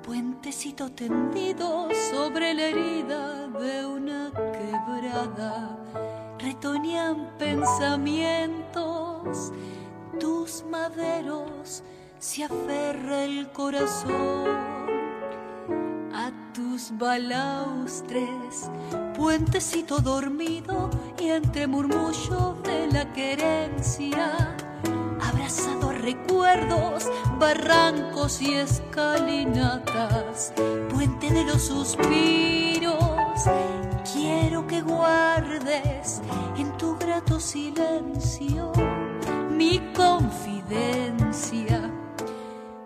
puentecito tendido sobre la herida de una quebrada retoñan pensamientos, tus maderos se aferra el corazón. A tus balaustres, puentecito dormido y entre murmullo de la querencia, abrazado a recuerdos, barrancos y escalinatas, puente de los suspiros quiero que guardes en tu grato silencio mi confidencia.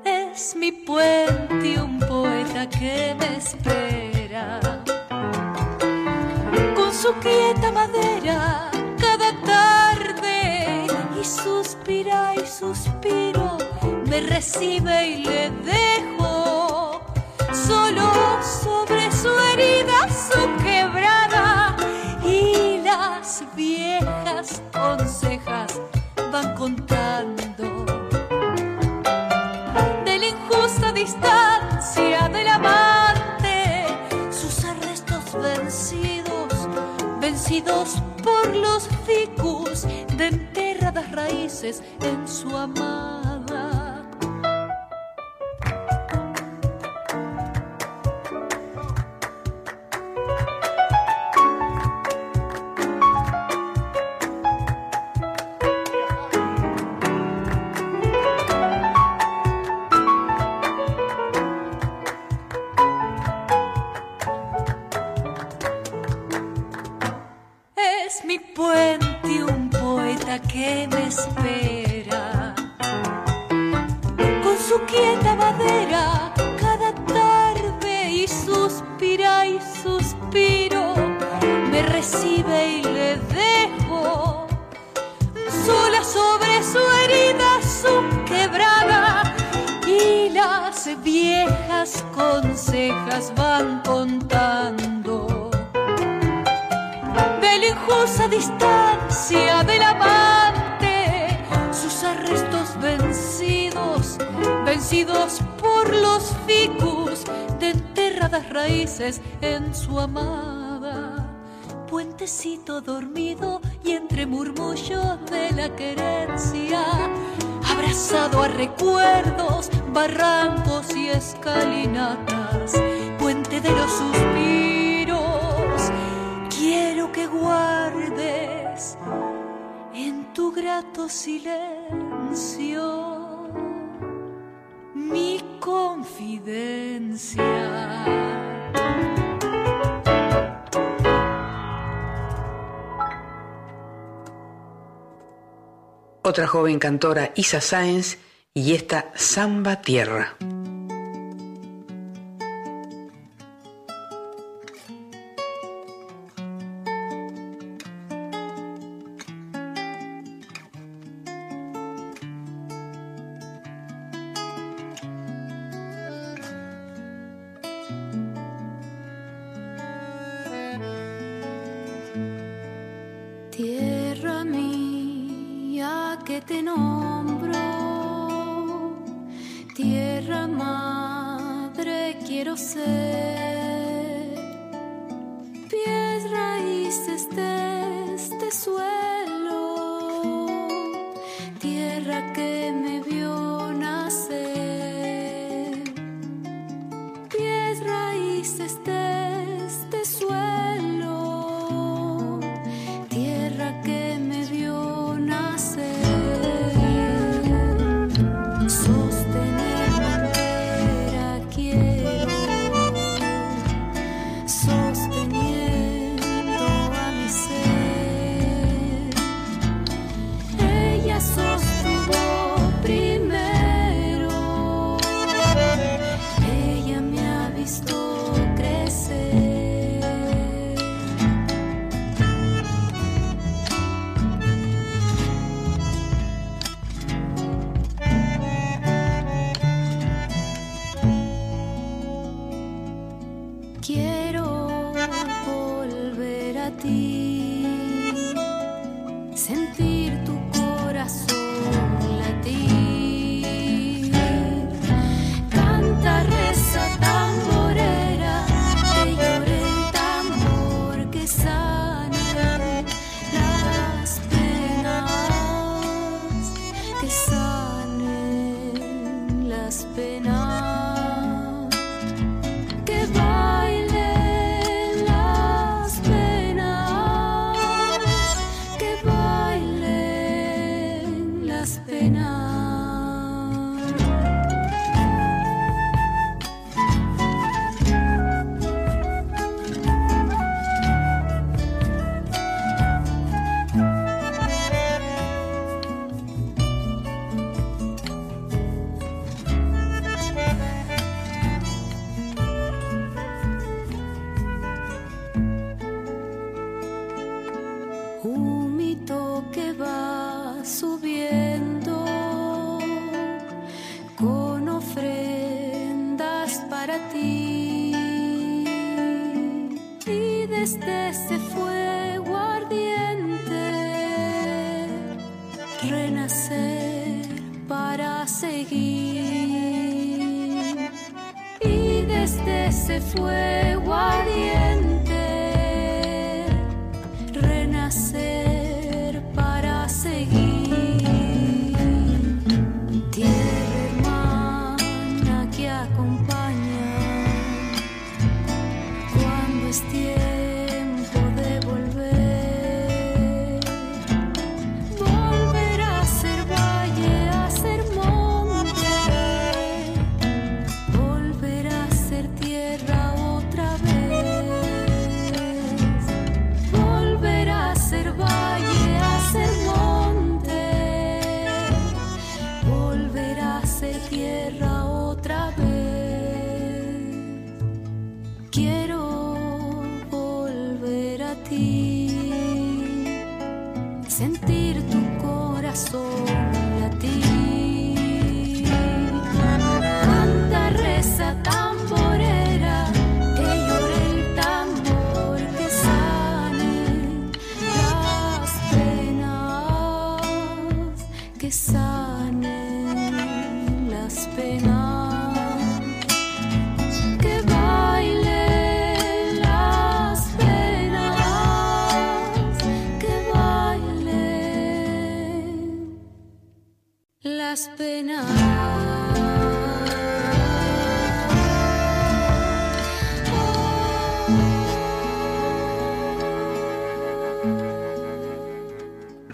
Es mi puente un poeta que me espera. Con su quieta madera cada tarde y suspira y suspiro, me recibe y le dejo solo sobre su herida su quebrada y las viejas consejas van contando de la injusta distancia del amante sus arrestos vencidos vencidos por los ficus de enterradas raíces en su amada otra joven cantora Isa Sáenz y esta Samba Tierra.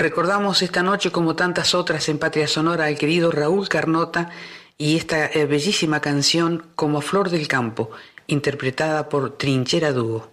Recordamos esta noche, como tantas otras en Patria Sonora, al querido Raúl Carnota y esta eh, bellísima canción como Flor del Campo, interpretada por Trinchera Dúo.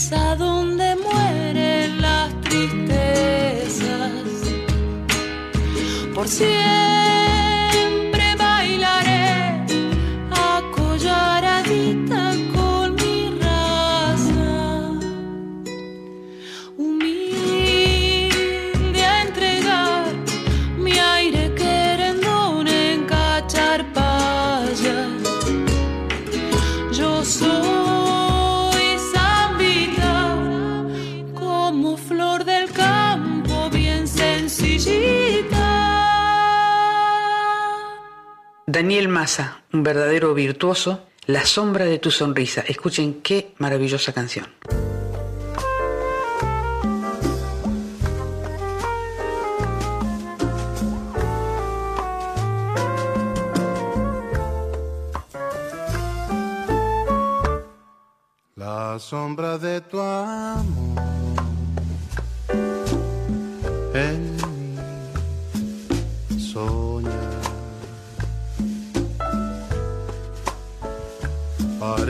Que es a donde mueren las tristezas. Por siempre Daniel Massa, un verdadero virtuoso, La sombra de tu sonrisa. Escuchen qué maravillosa canción. La sombra de tu amor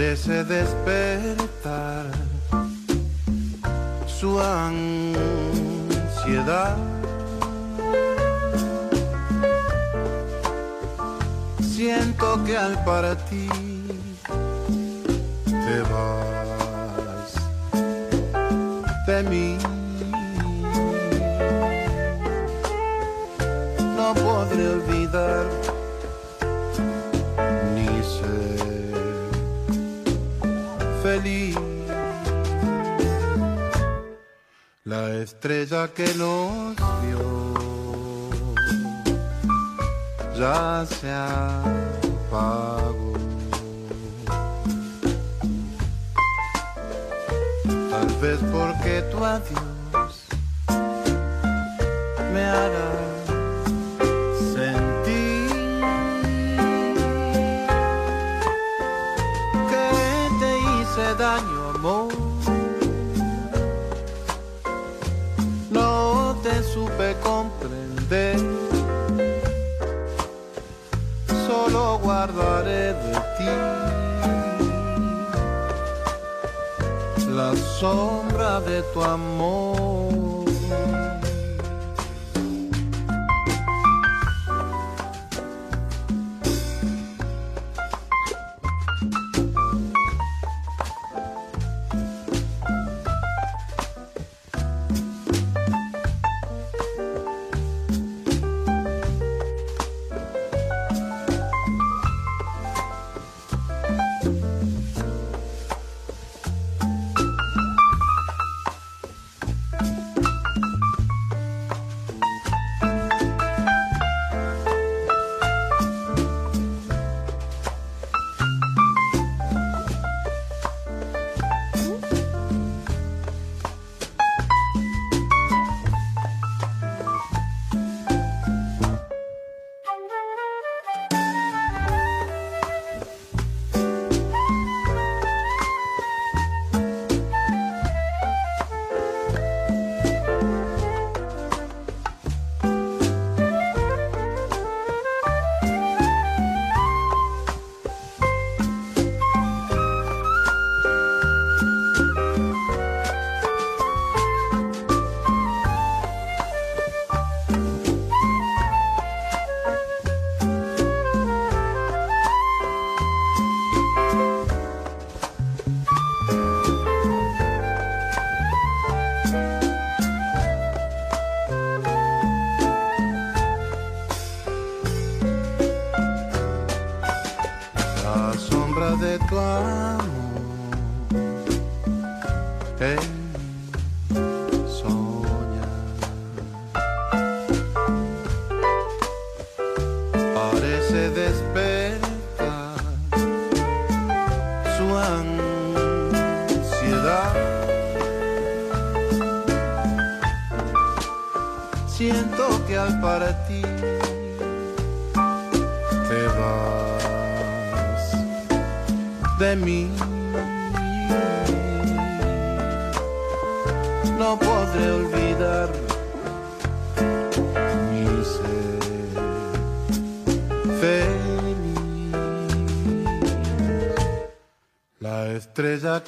parece despertar su ansiedad. Siento que al partir te vas de mí. No podré olvidar La estrella que nos vio ya se apagó. Tal vez porque tu adiós me hará comprender, solo guardaré de ti la sombra de tu amor.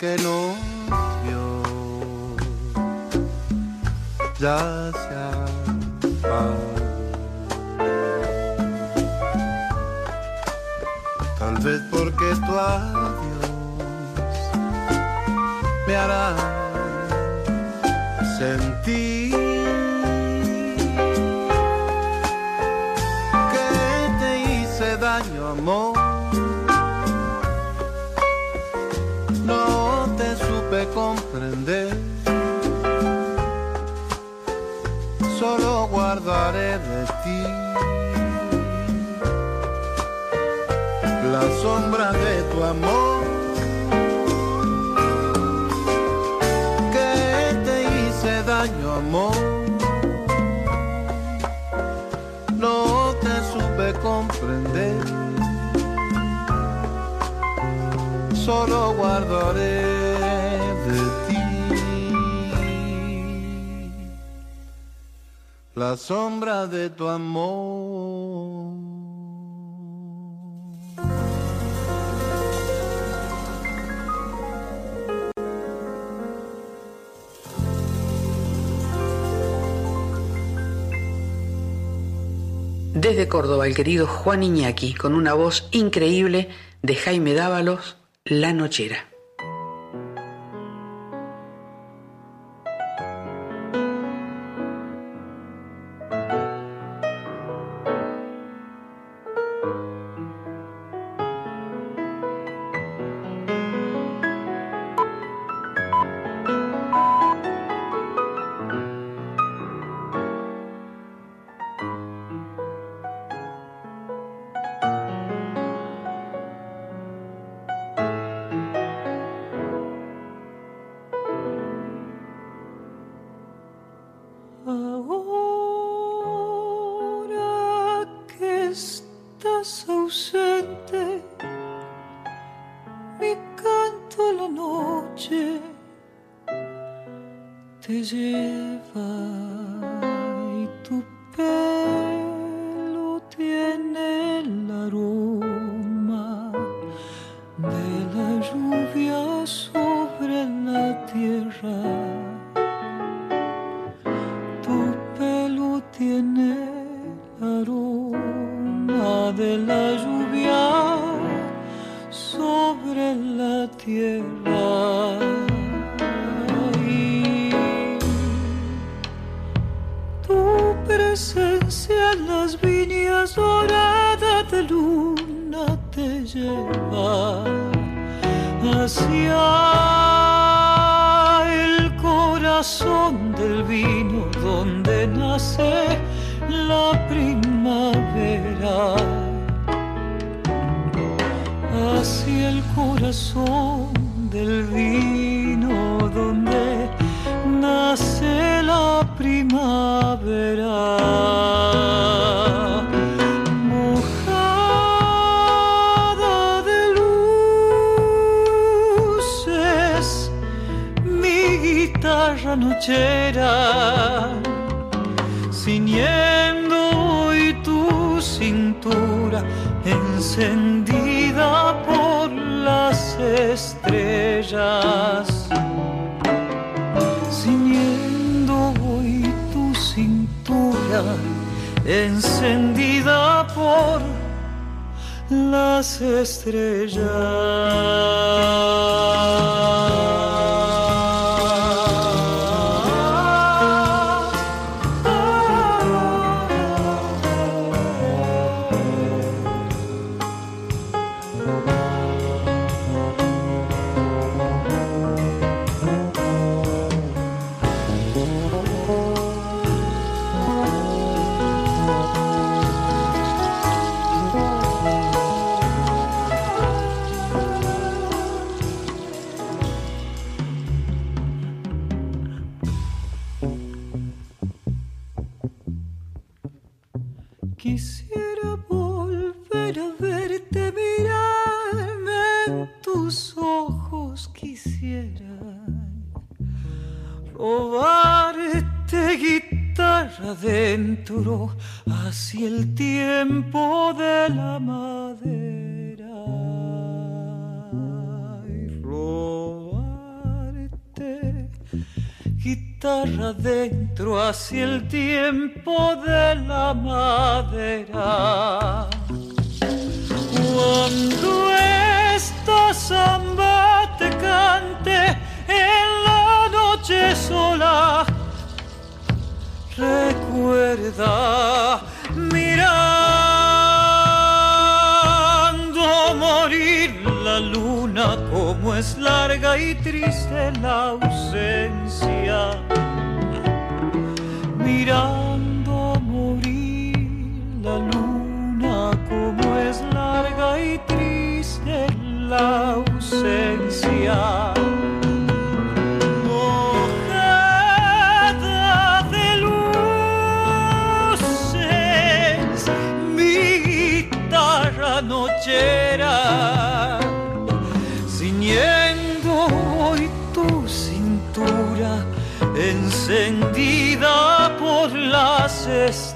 que no. tu amor. Desde Córdoba, el querido Juan Iñaki, con una voz increíble de Jaime Dávalos, La Nochera.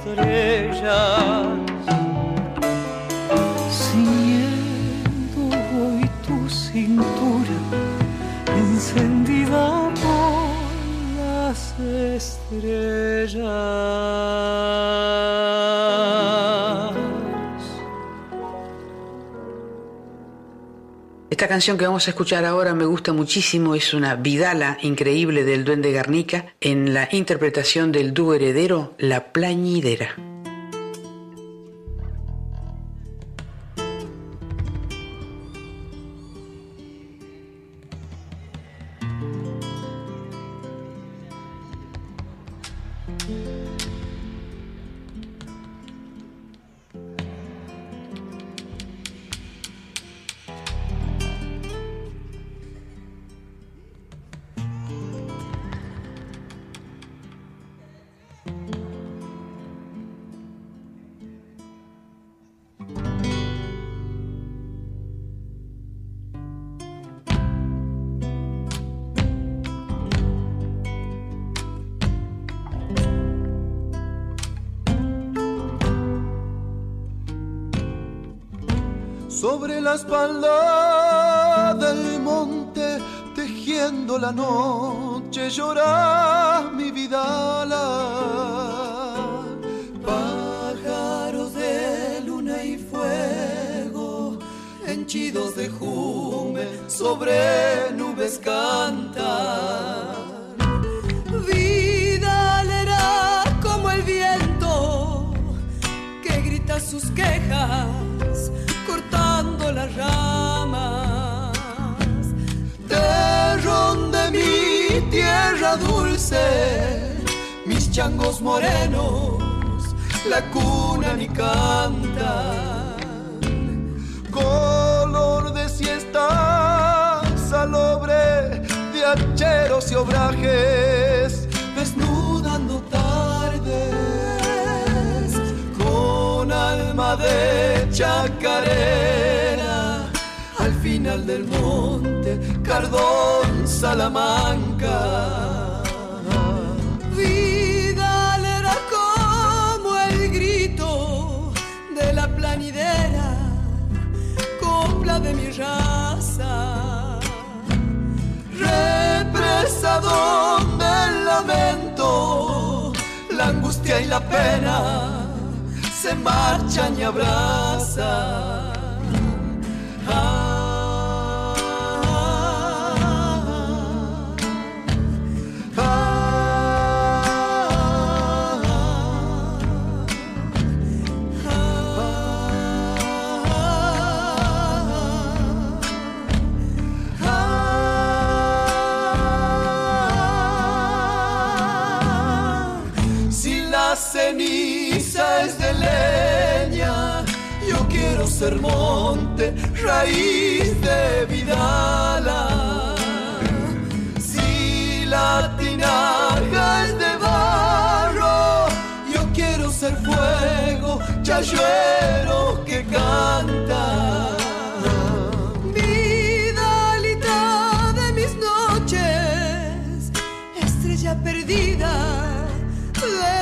estrellas. Siguiendo voy tu cintura, encendida por las estrellas. Esta canción que vamos a escuchar ahora me gusta muchísimo, es una vidala increíble del Duende Garnica en la interpretación del dúo heredero La Plañidera.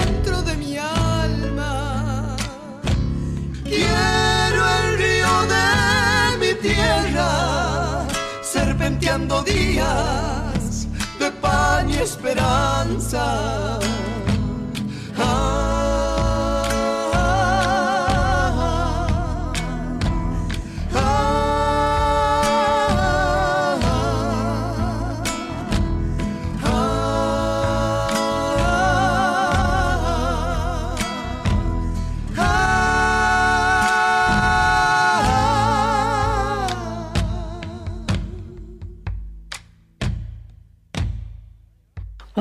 dentro de mi alma. Quiero el río de mi tierra, serpenteando días de pan y esperanza.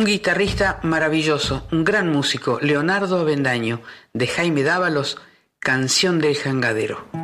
un guitarrista maravilloso, un gran músico, Leonardo Avendaño, de Jaime Dávalos, Canción del Jangadero.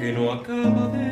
que no acaba de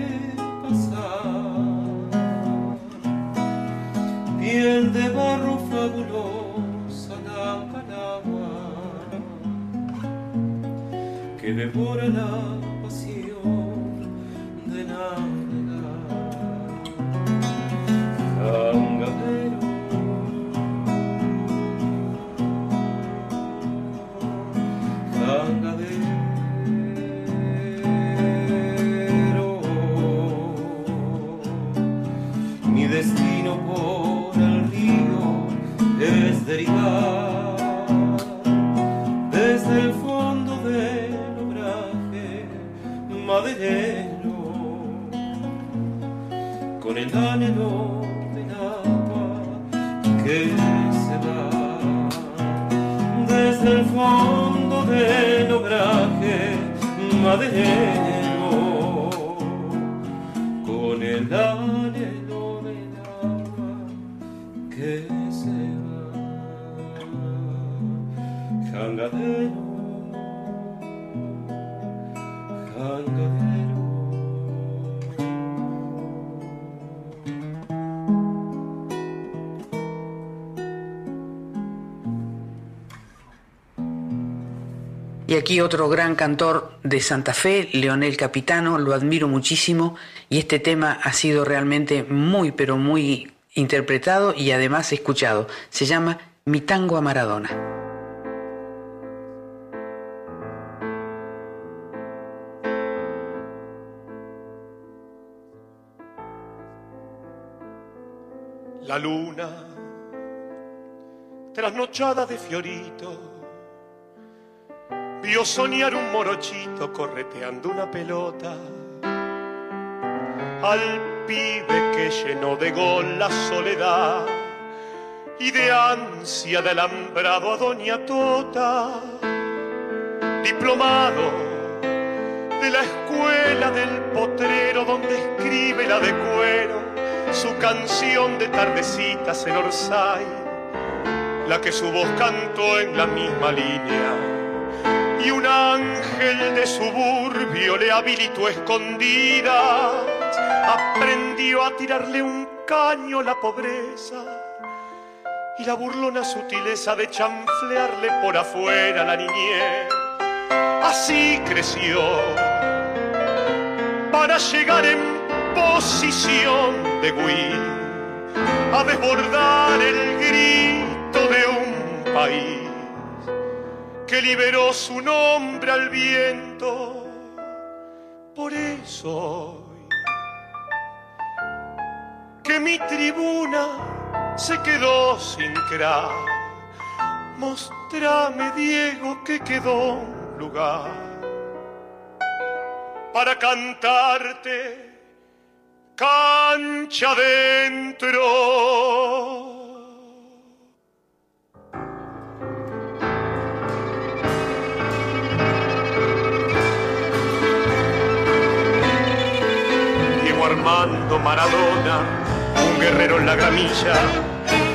aquí otro gran cantor de Santa Fe, Leonel Capitano, lo admiro muchísimo y este tema ha sido realmente muy, pero muy interpretado y además escuchado. Se llama Mi tango a Maradona. La luna, trasnochada de fiorito, vio soñar un morochito correteando una pelota. Al pibe que llenó de gol la soledad y de ansia de alambrado a Doña Tota, diplomado de la escuela del potrero donde escribe la de cuero su canción de tardecitas en Orsay, la que su voz cantó en la misma línea y un ángel de suburbio le habilitó escondida. Aprendió a tirarle un caño la pobreza y la burlona sutileza de chanflearle por afuera la niñez. Así creció para llegar en posición de Win a desbordar el grito de un país que liberó su nombre al viento. Por eso que mi tribuna se quedó sin crack. Mostrame, Diego, que quedó un lugar para cantarte cancha dentro. Armando Maradona, un guerrero en la gramilla,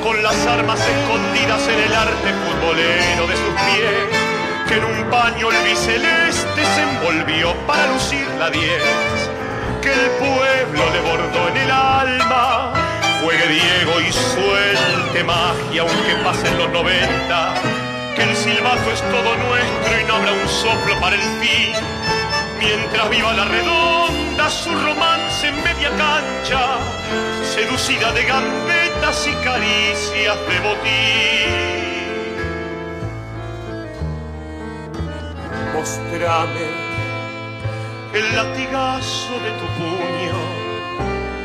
con las armas escondidas en el arte futbolero de sus pies, que en un paño albiceleste se envolvió para lucir la diez, que el pueblo le bordó en el alma. Juegue Diego y suelte magia aunque pasen los 90, que el silbato es todo nuestro y no habrá un soplo para el fin mientras viva la redonda su romance en media cancha, seducida de gambetas y caricias de botín. Mostrame el latigazo de tu puño,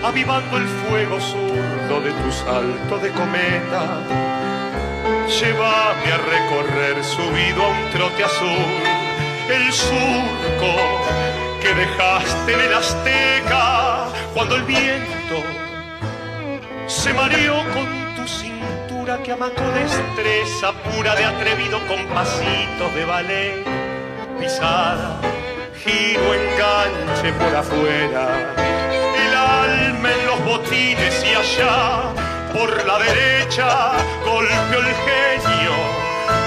avivando el fuego zurdo de tu salto de cometa. Llévame a recorrer subido a un trote azul el surco que dejaste en el Azteca cuando el viento se mareó con tu cintura que amacó destreza pura de atrevido con pasitos de ballet, pisada, giro, enganche por afuera, el alma en los botines y allá por la derecha golpeó el genio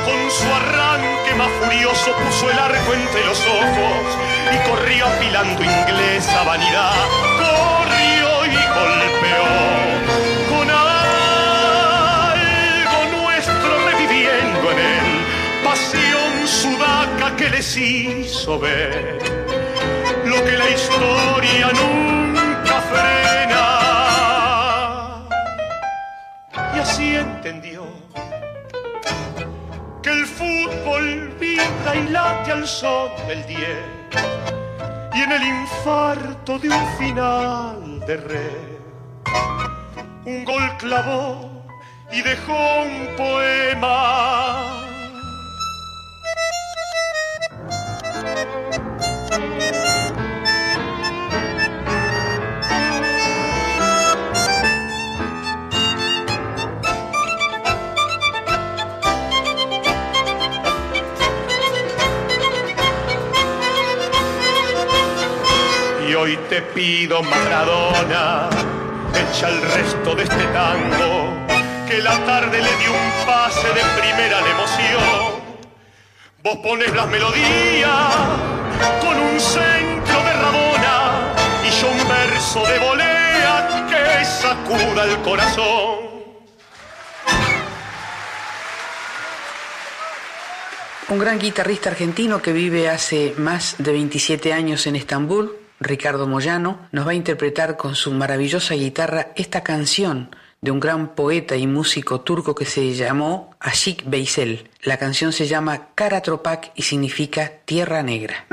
con su arranque más furioso puso el arco entre los ojos y corrió afilando inglesa vanidad. Corrió y golpeó con algo nuestro reviviendo en él. Pasión sudaca que les hizo ver lo que la historia nunca frena. Y así entendió y late al son del 10 y en el infarto de un final de red un gol clavó y dejó un poema hoy te pido, Maradona, echa el resto de este tango, que la tarde le dio un pase de primera la emoción. Vos pones las melodías con un centro de Rabona y yo un verso de volea que sacuda el corazón. Un gran guitarrista argentino que vive hace más de 27 años en Estambul, Ricardo Moyano, nos va a interpretar con su maravillosa guitarra esta canción de un gran poeta y músico turco que se llamó Ashik Veysel. La canción se llama Karatropak y significa Tierra Negra.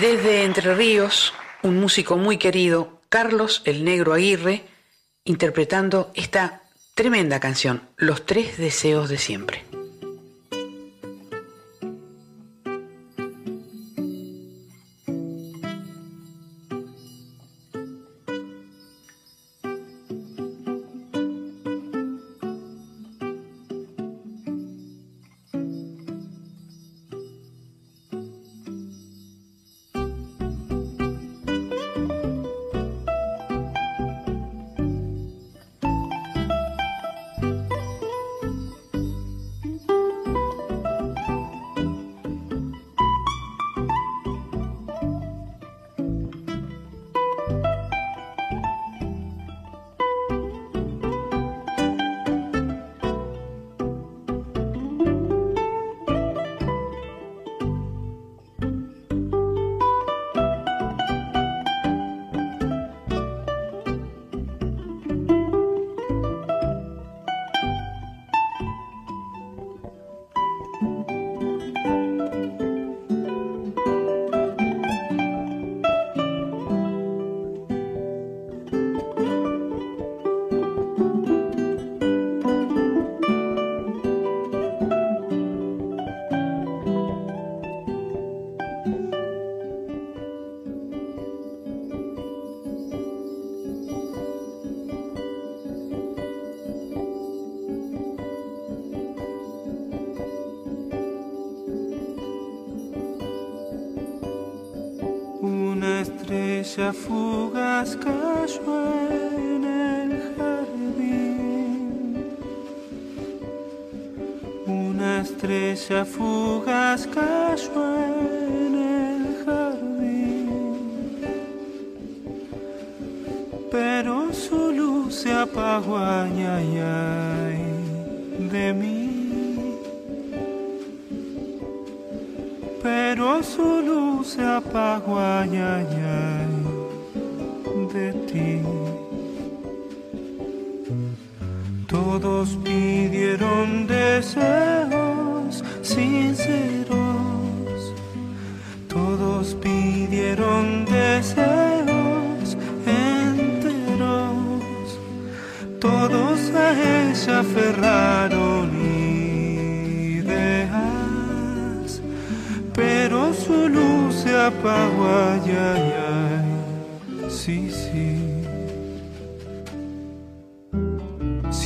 Desde Entre Ríos, un músico muy querido, Carlos el Negro Aguirre, interpretando esta tremenda canción, Los Tres Deseos de Siempre.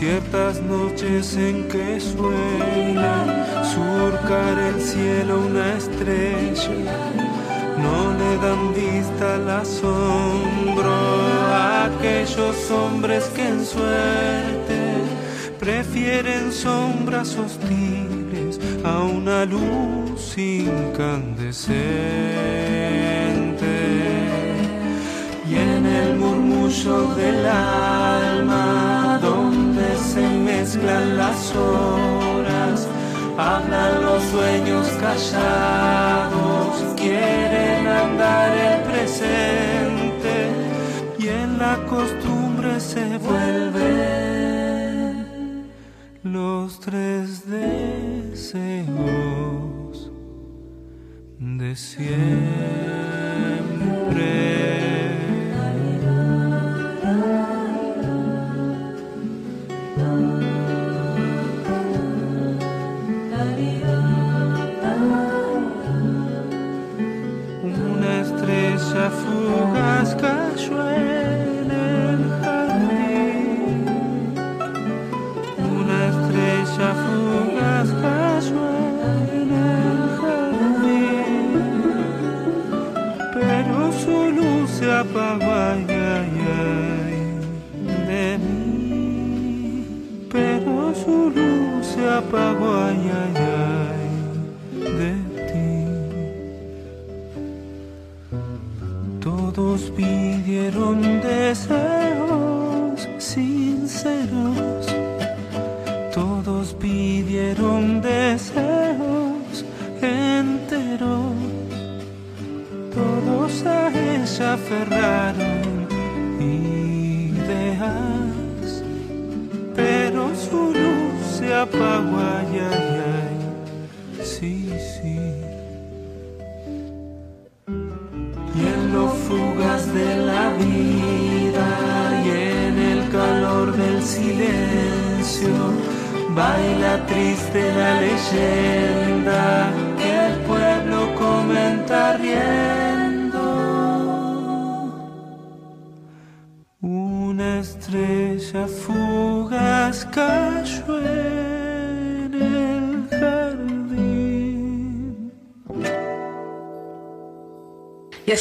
Ciertas noches en que sueña surcar el cielo una estrella, no le dan vista al asombro a aquellos hombres que en suerte prefieren sombras hostiles a una luz incandescente. Y en el murmullo del alma, mezclan las horas, hablan los sueños callados, quieren andar el presente y en la costumbre se vuelve los tres deseos de siempre.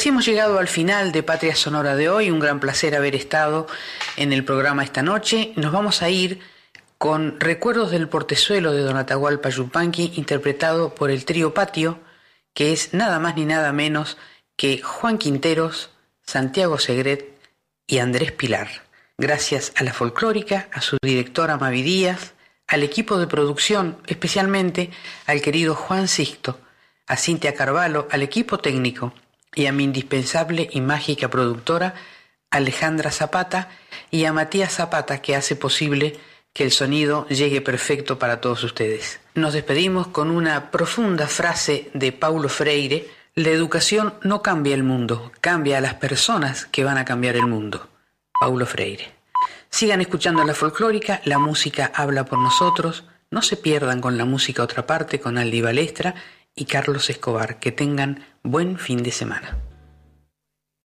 Hemos llegado al final de Patria Sonora de hoy. Un gran placer haber estado en el programa esta noche. Nos vamos a ir con Recuerdos del Portezuelo de Don Atahualpa Yupanqui, interpretado por el trío Patio, que es nada más ni nada menos que Juan Quinteros, Santiago Segret y Andrés Pilar. Gracias a la folclórica, a su directora Mavi Díaz, al equipo de producción, especialmente al querido Juan Sixto, a Cintia Carvalho, al equipo técnico y a mi indispensable y mágica productora Alejandra Zapata y a Matías Zapata que hace posible que el sonido llegue perfecto para todos ustedes. Nos despedimos con una profunda frase de Paulo Freire, la educación no cambia el mundo, cambia a las personas que van a cambiar el mundo. Paulo Freire. Sigan escuchando la folclórica, la música habla por nosotros, no se pierdan con la música otra parte con Aldi Balestra y Carlos Escobar. Que tengan buen fin de semana.